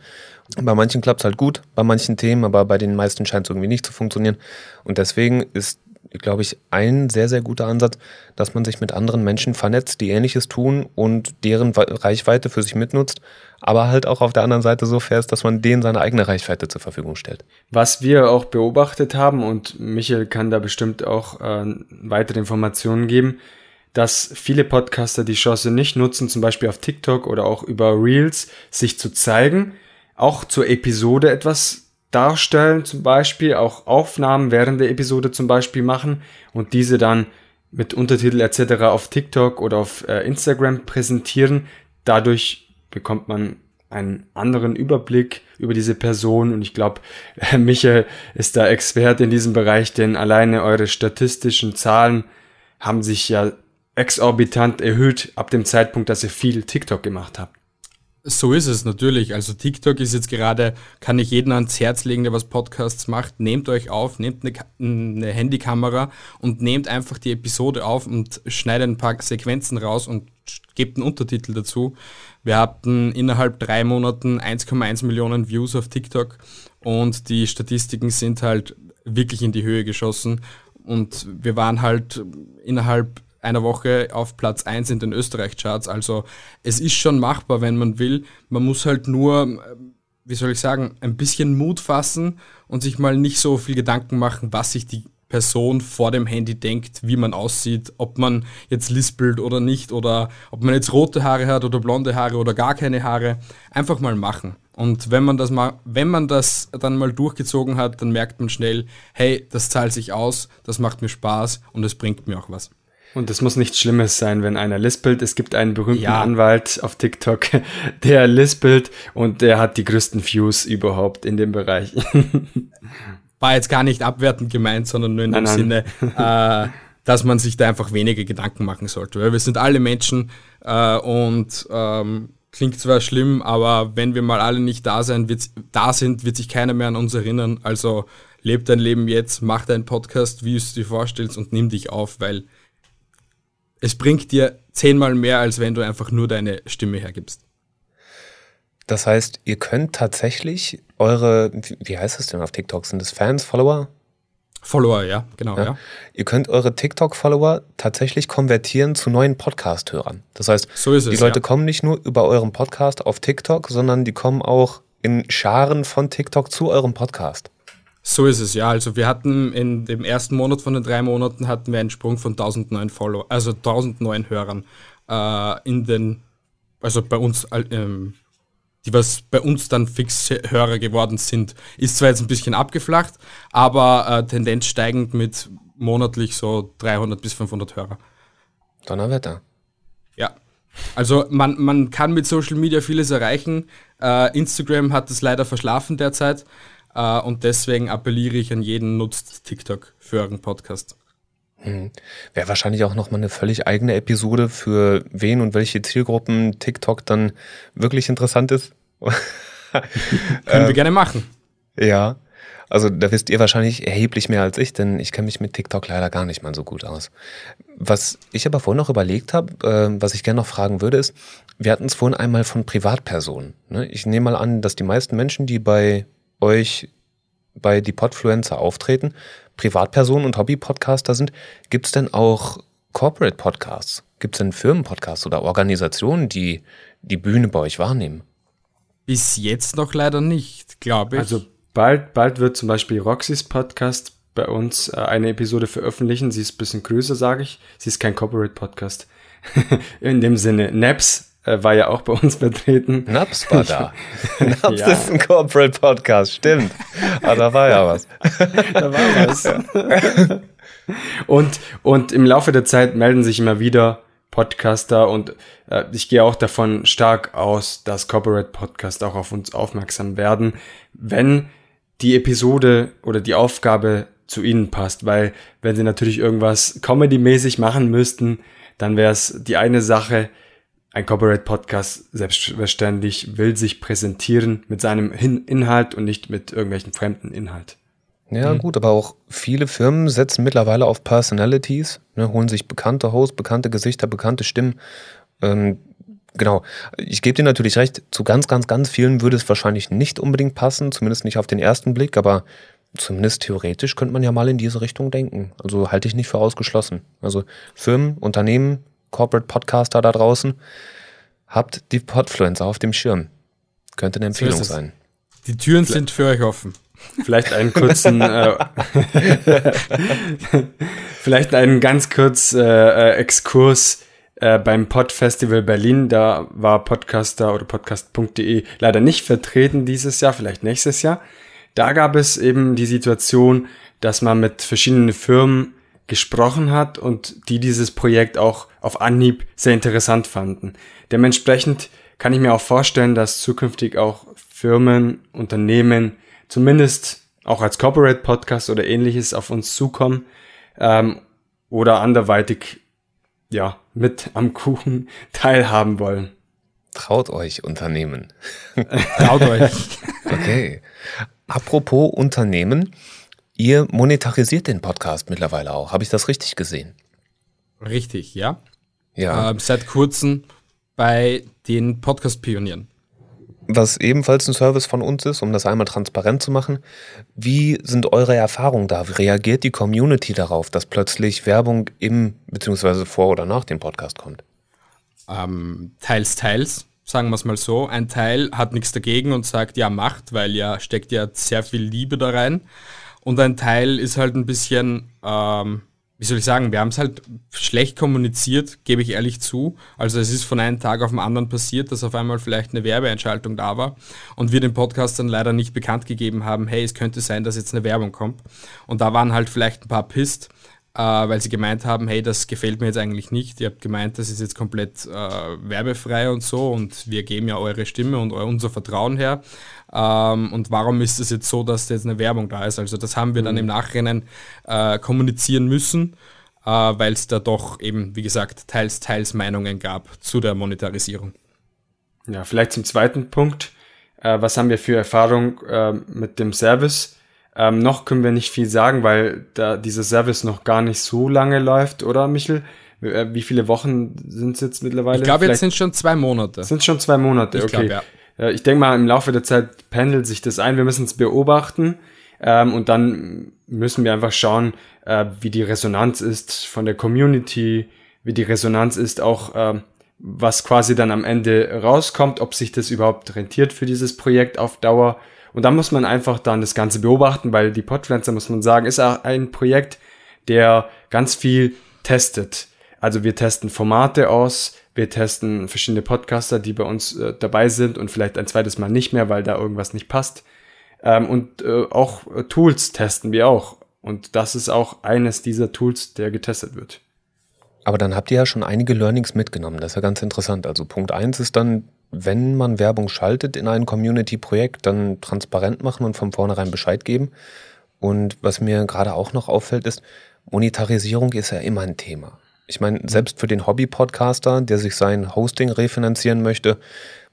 Bei manchen klappt es halt gut, bei manchen Themen, aber bei den meisten scheint es irgendwie nicht zu funktionieren. Und deswegen ist, glaube ich, ein sehr, sehr guter Ansatz, dass man sich mit anderen Menschen vernetzt, die ähnliches tun und deren Reichweite für sich mitnutzt, aber halt auch auf der anderen Seite so fair ist, dass man denen seine eigene Reichweite zur Verfügung stellt.
Was wir auch beobachtet haben, und Michael kann da bestimmt auch äh, weitere Informationen geben, dass viele Podcaster die Chance nicht nutzen, zum Beispiel auf TikTok oder auch über Reels, sich zu zeigen, auch zur Episode etwas darstellen, zum Beispiel auch Aufnahmen während der Episode zum Beispiel machen und diese dann mit Untertitel etc. auf TikTok oder auf äh, Instagram präsentieren. Dadurch bekommt man einen anderen Überblick über diese Person und ich glaube, Michael ist da Experte in diesem Bereich, denn alleine eure statistischen Zahlen haben sich ja exorbitant erhöht ab dem Zeitpunkt, dass ihr viel TikTok gemacht habt.
So ist es natürlich. Also TikTok ist jetzt gerade, kann ich jeden ans Herz legen, der was Podcasts macht. Nehmt euch auf, nehmt eine, eine Handykamera und nehmt einfach die Episode auf und schneidet ein paar Sequenzen raus und gebt einen Untertitel dazu. Wir hatten innerhalb drei Monaten 1,1 Millionen Views auf TikTok und die Statistiken sind halt wirklich in die Höhe geschossen. Und wir waren halt innerhalb einer Woche auf Platz 1 in den Österreich-Charts. Also es ist schon machbar, wenn man will. Man muss halt nur, ähm, wie soll ich sagen, ein bisschen Mut fassen und sich mal nicht so viel Gedanken machen, was sich die Person vor dem Handy denkt, wie man aussieht, ob man jetzt lispelt oder nicht oder ob man jetzt rote Haare hat oder blonde Haare oder gar keine Haare. Einfach mal machen. Und wenn man das mal, wenn man das dann mal durchgezogen hat, dann merkt man schnell, hey, das zahlt sich aus, das macht mir Spaß und es bringt mir auch was.
Und es muss nichts Schlimmes sein, wenn einer lispelt. Es gibt einen berühmten
Ja.
Anwalt auf TikTok, der lispelt und der hat die größten Views überhaupt in dem Bereich.
War jetzt gar nicht abwertend gemeint, sondern nur in dem
Nein,
Sinne, äh, dass man sich da einfach weniger Gedanken machen sollte. Weil wir sind alle Menschen äh, und ähm, klingt zwar schlimm, aber wenn wir mal alle nicht da, sein, da sind, wird sich keiner mehr an uns erinnern. Also leb dein Leben jetzt, mach deinen Podcast, wie du es dir vorstellst und nimm dich auf, weil es bringt dir zehnmal mehr, als wenn du einfach nur deine Stimme hergibst.
Das heißt, ihr könnt tatsächlich eure, wie heißt es denn auf TikTok? Sind es Fans, Follower?
Follower, ja, genau, ja. ja.
Ihr könnt eure TikTok-Follower tatsächlich konvertieren zu neuen Podcast-Hörern. Das heißt, so es, die Leute ja. kommen nicht nur über euren Podcast auf TikTok, sondern die kommen auch in Scharen von TikTok zu eurem Podcast.
So ist es, ja. Also wir hatten in dem ersten Monat von den drei Monaten hatten wir einen Sprung von 1000 neuen Follower, also 1000 neuen Hörern äh, in den, also bei uns, ähm, die was bei uns dann fix Hörer geworden sind. Ist zwar jetzt ein bisschen abgeflacht, aber äh, Tendenz steigend mit monatlich so 300 bis 500 Hörer.
Donnerwetter.
Ja. Also man, man kann mit Social Media vieles erreichen. Äh, Instagram hat es leider verschlafen derzeit. Uh, und deswegen appelliere ich an jeden, nutzt TikTok für euren Podcast.
Hm. Wäre wahrscheinlich auch nochmal eine völlig eigene Episode, für wen und welche Zielgruppen TikTok dann wirklich interessant ist.
Können wir gerne machen.
Ja, also da wisst ihr wahrscheinlich erheblich mehr als ich, denn ich kenne mich mit TikTok leider gar nicht mal so gut aus. Was ich aber vorhin noch überlegt habe, äh, was ich gerne noch fragen würde, ist, wir hatten es vorhin einmal von Privatpersonen. Ne? Ich nehme mal an, dass die meisten Menschen, die bei euch bei die Podfluencer auftreten, Privatpersonen und Hobby-Podcaster sind, gibt es denn auch Corporate Podcasts? Gibt es denn Firmenpodcasts oder Organisationen, die die Bühne bei euch wahrnehmen?
Bis jetzt noch leider nicht, glaube ich.
Also bald, bald wird zum Beispiel Roxys Podcast bei uns äh, eine Episode veröffentlichen. Sie ist ein bisschen größer, sage ich. Sie ist kein Corporate Podcast. In dem Sinne, Naps war ja auch bei uns vertreten.
Naps war da. Naps ja. ist ein Corporate Podcast, stimmt. Aber ah, da war ja was. da war was.
und, und im Laufe der Zeit melden sich immer wieder Podcaster und äh, ich gehe auch davon stark aus, dass Corporate Podcasts auch auf uns aufmerksam werden, wenn die Episode oder die Aufgabe zu ihnen passt, weil wenn sie natürlich irgendwas Comedy-mäßig machen müssten, dann wäre es die eine Sache, ein Corporate Podcast selbstverständlich will sich präsentieren mit seinem Inhalt und nicht mit irgendwelchen fremden Inhalt.
Ja, mhm. gut, aber auch viele Firmen setzen mittlerweile auf Personalities, ne, holen sich bekannte Hosts, bekannte Gesichter, bekannte Stimmen. Ähm, genau. Ich gebe dir natürlich recht, zu ganz, ganz, ganz vielen würde es wahrscheinlich nicht unbedingt passen, zumindest nicht auf den ersten Blick, aber zumindest theoretisch könnte man ja mal in diese Richtung denken. Also halte ich nicht für ausgeschlossen. Also Firmen, Unternehmen, Corporate Podcaster da draußen, habt die Podfluencer auf dem Schirm. Könnte eine Empfehlung so sein.
Die Türen Vielleicht. sind für euch offen.
Vielleicht einen kurzen, äh, vielleicht einen ganz kurz äh, äh, Exkurs äh, beim Podfestival Berlin. Da war Podcaster oder podcast.de leider nicht vertreten dieses Jahr, vielleicht nächstes Jahr. Da gab es eben die Situation, dass man mit verschiedenen Firmen gesprochen hat und die dieses Projekt auch auf Anhieb sehr interessant fanden. Dementsprechend kann ich mir auch vorstellen, dass zukünftig auch Firmen, Unternehmen zumindest auch als Corporate Podcast oder ähnliches auf uns zukommen ähm, oder anderweitig ja mit am Kuchen teilhaben wollen.
Traut euch Unternehmen.
Traut euch.
okay. Apropos Unternehmen, Ihr monetarisiert den Podcast mittlerweile auch. Habe ich das richtig gesehen?
Richtig, ja. Ja. Ähm, seit kurzem bei den Podcast-Pionieren.
Was ebenfalls ein Service von uns ist, um das einmal transparent zu machen. Wie sind eure Erfahrungen da? Wie reagiert die Community darauf, dass plötzlich Werbung im bzw. vor oder nach dem Podcast kommt?
Ähm, teils, teils, sagen wir es mal so. Ein Teil hat nichts dagegen und sagt, ja, macht, weil ja steckt ja sehr viel Liebe da rein. Und ein Teil ist halt ein bisschen, ähm, wie soll ich sagen, wir haben es halt schlecht kommuniziert, gebe ich ehrlich zu. Also es ist von einem Tag auf den anderen passiert, dass auf einmal vielleicht eine Werbeentschaltung da war und wir den Podcast dann leider nicht bekannt gegeben haben, hey, es könnte sein, dass jetzt eine Werbung kommt. Und da waren halt vielleicht ein paar pisst, weil sie gemeint haben, hey, das gefällt mir jetzt eigentlich nicht. Ihr habt gemeint, das ist jetzt komplett äh, werbefrei und so und wir geben ja eure Stimme und unser Vertrauen her. Ähm, und warum ist es jetzt so, dass jetzt eine Werbung da ist? Also das haben wir dann mhm. im Nachhinein äh, kommunizieren müssen. äh, weil es da doch eben, wie gesagt, teils, teils Meinungen gab zu der Monetarisierung.
Ja, vielleicht zum zweiten Punkt. Äh, was haben wir für Erfahrung äh, mit dem Service? Ähm, noch können wir nicht viel sagen, weil da dieser Service noch gar nicht so lange läuft, oder Michel? Äh, wie viele Wochen sind es jetzt mittlerweile?
Ich glaube, jetzt sind schon zwei Monate.
Sind schon zwei Monate,
Ich
okay.
glaub, ja.
Äh, Ich denke mal, im Laufe der Zeit pendelt sich das ein. Wir müssen es beobachten ähm, und dann müssen wir einfach schauen, äh, wie die Resonanz ist von der Community, wie die Resonanz ist auch, ähm, was quasi dann am Ende rauskommt, ob sich das überhaupt rentiert für dieses Projekt auf Dauer. Und da muss man einfach dann das Ganze beobachten, weil die Podpflanzer, muss man sagen, ist auch ein Projekt, der ganz viel testet. Also wir testen Formate aus, wir testen verschiedene Podcaster, die bei uns äh, dabei sind und vielleicht ein zweites Mal nicht mehr, weil da irgendwas nicht passt. Ähm, und äh, auch Tools testen wir auch. Und das ist auch eines dieser Tools, der getestet wird.
Aber dann habt ihr ja schon einige Learnings mitgenommen. Das ist ja ganz interessant. Also Punkt eins ist dann, wenn man Werbung schaltet in ein Community-Projekt, dann transparent machen und von vornherein Bescheid geben. Und was mir gerade auch noch auffällt, ist, Monetarisierung ist ja immer ein Thema. Ich meine, selbst für den Hobby-Podcaster, der sich sein Hosting refinanzieren möchte,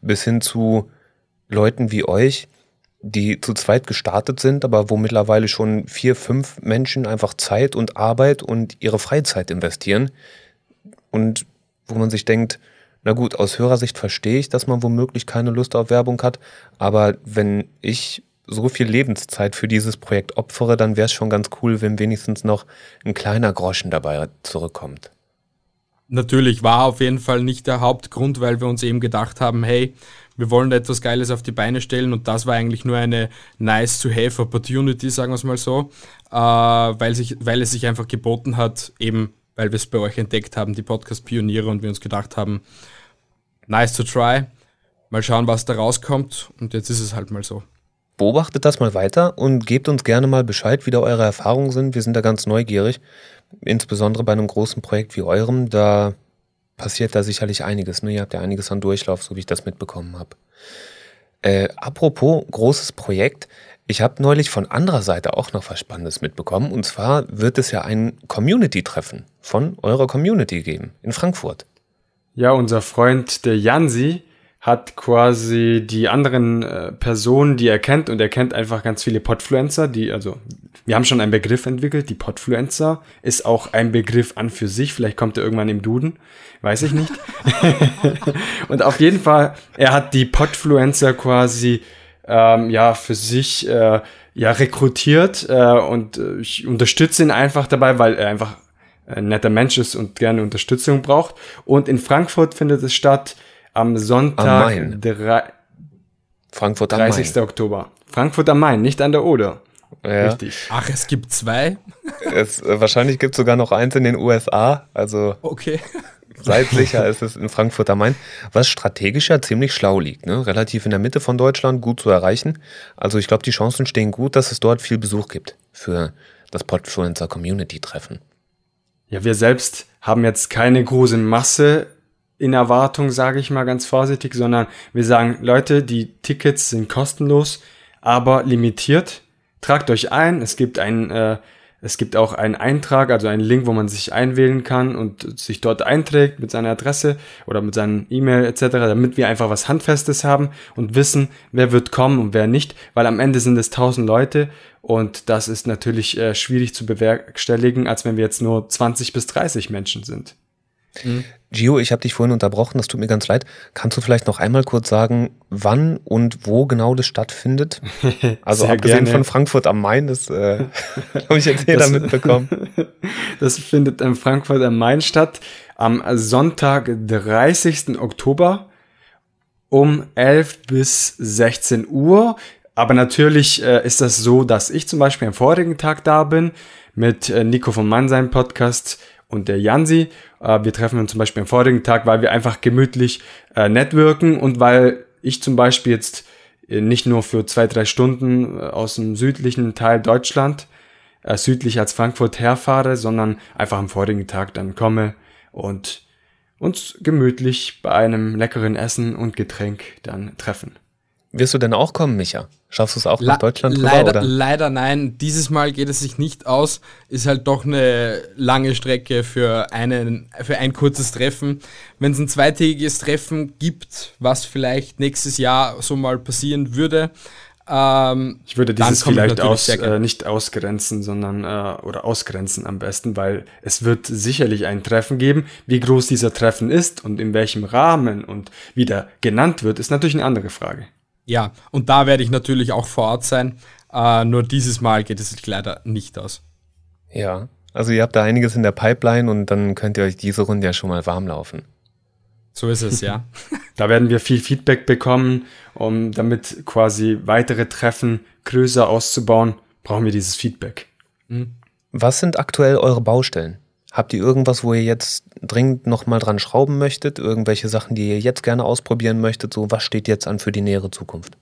bis hin zu Leuten wie euch, die zu zweit gestartet sind, aber wo mittlerweile schon vier, fünf Menschen einfach Zeit und Arbeit und ihre Freizeit investieren. Und wo man sich denkt, na gut, aus Hörersicht verstehe ich, dass man womöglich keine Lust auf Werbung hat, aber wenn ich so viel Lebenszeit für dieses Projekt opfere, dann wäre es schon ganz cool, wenn wenigstens noch ein kleiner Groschen dabei zurückkommt.
Natürlich war auf jeden Fall nicht der Hauptgrund, weil wir uns eben gedacht haben, hey, wir wollen da etwas Geiles auf die Beine stellen und das war eigentlich nur eine nice to have Opportunity, sagen wir es mal so, äh, weil, sich, weil es sich einfach geboten hat, eben weil wir es bei euch entdeckt haben, die Podcast-Pioniere und wir uns gedacht haben, nice to try, mal schauen, was da rauskommt und jetzt ist es halt mal so.
Beobachtet das mal weiter und gebt uns gerne mal Bescheid, wie da eure Erfahrungen sind. Wir sind da ganz neugierig. Insbesondere bei einem großen Projekt wie eurem, da passiert da sicherlich einiges. Ne? Ihr habt ja einiges an Durchlauf, so wie ich das mitbekommen habe. Äh, apropos großes Projekt, ich habe neulich von anderer Seite auch noch was Spannendes mitbekommen. Und zwar wird es ja ein Community-Treffen von eurer Community geben in Frankfurt.
Ja, unser Freund der Jansi hat quasi die anderen äh, Personen, die er kennt, und er kennt einfach ganz viele Podfluencer, die, also, wir haben schon einen Begriff entwickelt, die Podfluencer ist auch ein Begriff an für sich, vielleicht kommt er irgendwann im Duden, weiß ich nicht. und auf jeden Fall, er hat die Podfluencer quasi, ähm, ja, für sich, äh, ja, rekrutiert, äh, und äh, ich unterstütze ihn einfach dabei, weil er einfach ein netter Mensch ist und gerne Unterstützung braucht. Und in Frankfurt findet es statt, am Sonntag,
Am Main.
drei-
Frankfurt am
30.
Main.
Oktober. Frankfurt am Main, nicht an der Oder.
Ja.
Richtig.
Ach, es gibt zwei?
Es, äh, wahrscheinlich gibt es sogar noch eins in den USA. Also
Okay.
seid sicher, es ist in Frankfurt am Main, was strategisch ja ziemlich schlau liegt. Ne? Relativ in der Mitte von Deutschland, gut zu erreichen. Also ich glaube, die Chancen stehen gut, dass es dort viel Besuch gibt für das Podfluencer Community Treffen.
Ja, wir selbst haben jetzt keine große Masse in Erwartung, sage ich mal ganz vorsichtig, sondern wir sagen, Leute, die Tickets sind kostenlos, aber limitiert. Tragt euch ein. Es gibt ein, äh, es gibt auch einen Eintrag, also einen Link, wo man sich einwählen kann und sich dort einträgt mit seiner Adresse oder mit seinem E-Mail etc., damit wir einfach was Handfestes haben und wissen, wer wird kommen und wer nicht, weil am Ende sind es 1000 Leute und das ist natürlich äh, schwierig zu bewerkstelligen, als wenn wir jetzt nur 20 bis 30 Menschen sind.
Gio, ich habe dich vorhin unterbrochen, das tut mir ganz leid. Kannst du vielleicht noch einmal kurz sagen, wann und wo genau das stattfindet? Also abgesehen
gerne.
von Frankfurt am Main, das äh, habe ich jetzt jeder mitbekommen.
Das findet in Frankfurt am Main statt am Sonntag, 30. Oktober um 11 bis 16 Uhr. Aber natürlich äh, ist das so, dass ich zum Beispiel am vorigen Tag da bin mit äh, Nico vom Mannsein Podcast und der Jansi. Äh, wir treffen uns zum Beispiel am vorigen Tag, weil wir einfach gemütlich äh, networken und weil ich zum Beispiel jetzt äh, nicht nur für zwei, drei Stunden aus dem südlichen Teil Deutschland südlich als Frankfurt herfahre, sondern einfach am vorigen Tag dann komme und uns gemütlich bei einem leckeren Essen und Getränk dann treffen.
Wirst du denn auch kommen, Micha? Schaffst du es auch
La
nach Deutschland rüber,
leider,
oder?
leider nein. Dieses Mal geht es sich nicht aus. Ist halt doch eine lange Strecke für, einen, für ein kurzes Treffen. Wenn es ein zweitägiges Treffen gibt, was vielleicht nächstes Jahr so mal passieren würde, ähm,
Ich würde dieses vielleicht aus, äh, nicht ausgrenzen, sondern äh, oder ausgrenzen am besten, weil es wird sicherlich ein Treffen geben. Wie groß dieser Treffen ist und in welchem Rahmen und wie der genannt wird, ist natürlich eine andere Frage.
Ja, und da werde ich natürlich auch vor Ort sein. Äh, nur dieses Mal geht es sich leider nicht aus.
Ja. Also ihr habt da einiges in der Pipeline und dann könnt ihr euch diese Runde ja schon mal warm laufen.
So ist es, ja.
Da werden wir viel Feedback bekommen, um damit quasi weitere Treffen größer auszubauen, brauchen wir dieses Feedback.
Was sind aktuell eure Baustellen? Habt ihr irgendwas, wo ihr jetzt dringend nochmal dran schrauben möchtet? Irgendwelche Sachen, die ihr jetzt gerne ausprobieren möchtet? So, was steht jetzt an für die nähere Zukunft?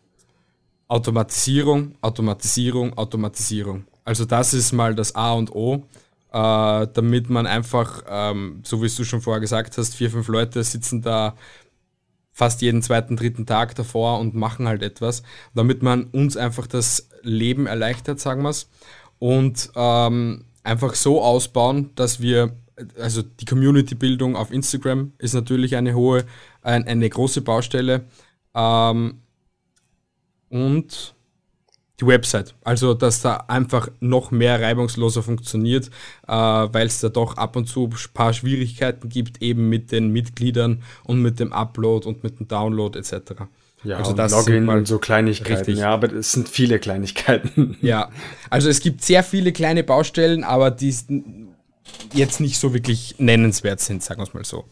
Automatisierung, Automatisierung, Automatisierung. Also das ist mal das A und O, äh, damit man einfach, ähm, so wie du schon vorher gesagt hast, vier, fünf Leute sitzen da fast jeden zweiten, dritten Tag davor und machen halt etwas, damit man uns einfach das Leben erleichtert, sagen wir's, und ähm, einfach so ausbauen, dass wir, also die Community-Bildung auf Instagram ist natürlich eine hohe, ein, eine große Baustelle, ähm, und die Website. Also, dass da einfach noch mehr reibungsloser funktioniert, äh, weil es da doch ab und zu ein paar Schwierigkeiten gibt, eben mit den Mitgliedern und mit dem Upload und mit dem Download etc.
Ja,
also das
Login und so Kleinigkeiten.
richtig.
Ja, aber es sind viele Kleinigkeiten.
Ja, also es gibt sehr viele kleine Baustellen, aber die jetzt nicht so wirklich nennenswert sind, sagen wir es mal so.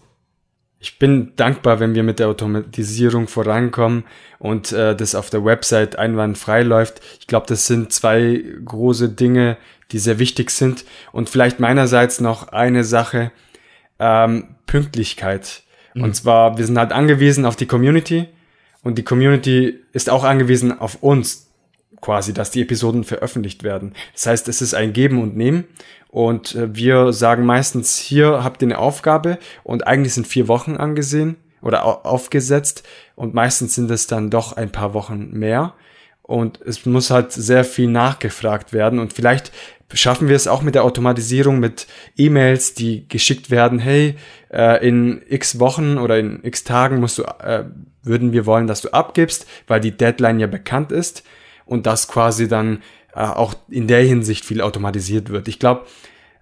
Ich bin dankbar, wenn wir mit der Automatisierung vorankommen und äh, das auf der Website einwandfrei läuft. Ich glaube, das sind zwei große Dinge, die sehr wichtig sind. Und vielleicht meinerseits noch eine Sache, ähm, Pünktlichkeit. Und zwar, wir sind halt angewiesen auf die Community und die Community ist auch angewiesen auf uns quasi, dass die Episoden veröffentlicht werden. Das heißt, es ist ein Geben und Nehmen. Und äh, wir sagen meistens, hier habt ihr eine Aufgabe und eigentlich sind vier Wochen angesehen oder au aufgesetzt. Und meistens sind es dann doch ein paar Wochen mehr. Und es muss halt sehr viel nachgefragt werden. Und vielleicht schaffen wir es auch mit der Automatisierung mit E-Mails, die geschickt werden, hey, äh, in x Wochen oder in x Tagen musst du, äh, würden wir wollen, dass du abgibst, weil die Deadline ja bekannt ist und das quasi dann äh, auch in der Hinsicht viel automatisiert wird. Ich glaube,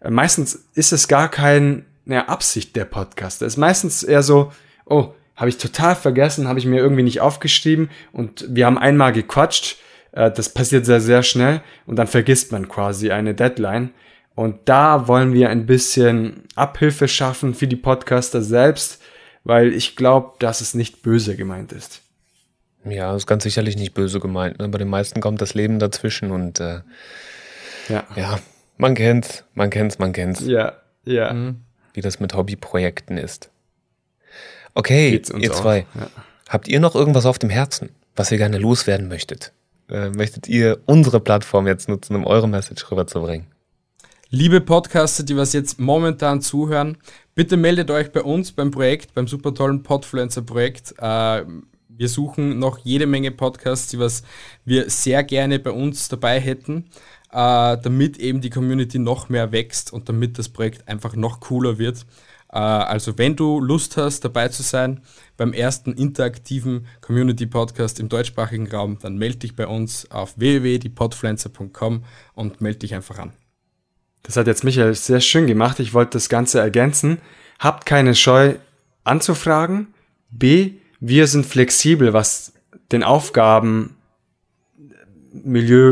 meistens ist es gar keine Absicht der Podcaster. Es ist meistens eher so, oh, habe ich total vergessen, habe ich mir irgendwie nicht aufgeschrieben und wir haben einmal gequatscht. Äh, das passiert sehr, sehr schnell und dann vergisst man quasi eine Deadline. Und da wollen wir ein bisschen Abhilfe schaffen für die Podcaster selbst, weil ich glaube, dass es nicht böse gemeint ist.
Ja, ist ganz sicherlich nicht böse gemeint. Ne? Bei den meisten kommt das Leben dazwischen und äh,
Ja.
ja, man kennt's, man kennt's, man kennt's,
Ja, ja.
wie das mit Hobbyprojekten ist. Okay, ihr zwei,
ja.
habt ihr noch irgendwas auf dem Herzen, was ihr gerne loswerden möchtet? Äh, möchtet ihr unsere Plattform jetzt nutzen, um eure Message rüberzubringen?
Liebe Podcaster, die was jetzt momentan zuhören, bitte meldet euch bei uns beim Projekt, beim super tollen Podfluencer-Projekt. Äh, wir suchen noch jede Menge Podcasts, die was wir sehr gerne bei uns dabei hätten, äh, damit eben die Community noch mehr wächst und damit das Projekt einfach noch cooler wird. Also wenn du Lust hast, dabei zu sein beim ersten interaktiven Community-Podcast im deutschsprachigen Raum, dann melde dich bei uns auf www.diepodfluencer.com und melde dich einfach an.
Das hat jetzt Michael sehr schön gemacht. Ich wollte das Ganze ergänzen. Habt keine Scheu anzufragen. B, wir sind flexibel, was den Aufgabenmilieu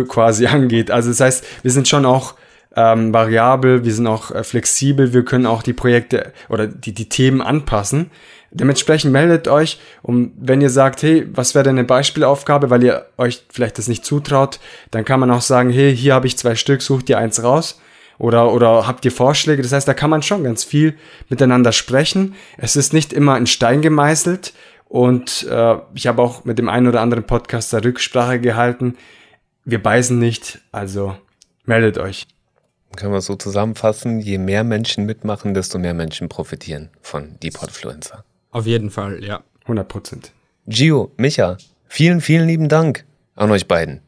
quasi angeht. Also das heißt, wir sind schon auch ähm, variabel, wir sind auch äh, flexibel, wir können auch die Projekte oder die, die Themen anpassen. Dementsprechend meldet euch und wenn ihr sagt, hey, was wäre denn eine Beispielaufgabe, weil ihr euch vielleicht das nicht zutraut, dann kann man auch sagen, hey, hier habe ich zwei Stück, sucht ihr eins raus oder, oder habt ihr Vorschläge? Das heißt, da kann man schon ganz viel miteinander sprechen. Es ist nicht immer in Stein gemeißelt und äh, ich habe auch mit dem einen oder anderen Podcaster Rücksprache gehalten. Wir beißen nicht, also meldet euch.
Können wir so zusammenfassen, je mehr Menschen mitmachen, desto mehr Menschen profitieren von Deep Podfluencer.
Auf jeden Fall, ja.
100 Prozent.
Gio, Micha, vielen, vielen lieben Dank an euch beiden.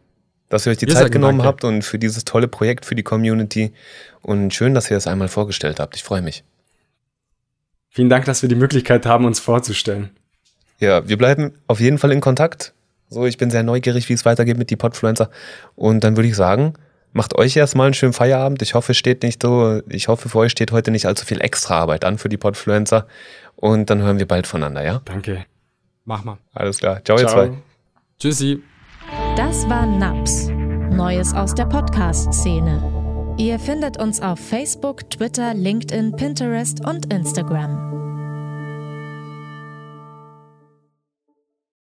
dass ihr euch die
Wir
Zeit genommen
danke.
habt und für dieses tolle Projekt für die Community. Und schön, dass ihr es einmal vorgestellt habt. Ich freue mich.
Vielen Dank, dass wir die Möglichkeit haben, uns vorzustellen.
Ja, wir bleiben auf jeden Fall in Kontakt. So, ich bin sehr neugierig, wie es weitergeht mit die Podfluencer. Und dann würde ich sagen, macht euch erstmal einen schönen Feierabend. Ich hoffe, es steht nicht so, ich hoffe, für euch steht heute nicht allzu viel extra Arbeit an für die Podfluencer. Und dann hören wir bald voneinander, ja?
Danke.
Mach mal.
Alles klar. Ciao, ihr zwei.
Tschüssi.
Das war NAPS. Neues aus der Podcast-Szene. Ihr findet uns auf Facebook, Twitter, LinkedIn, Pinterest und Instagram.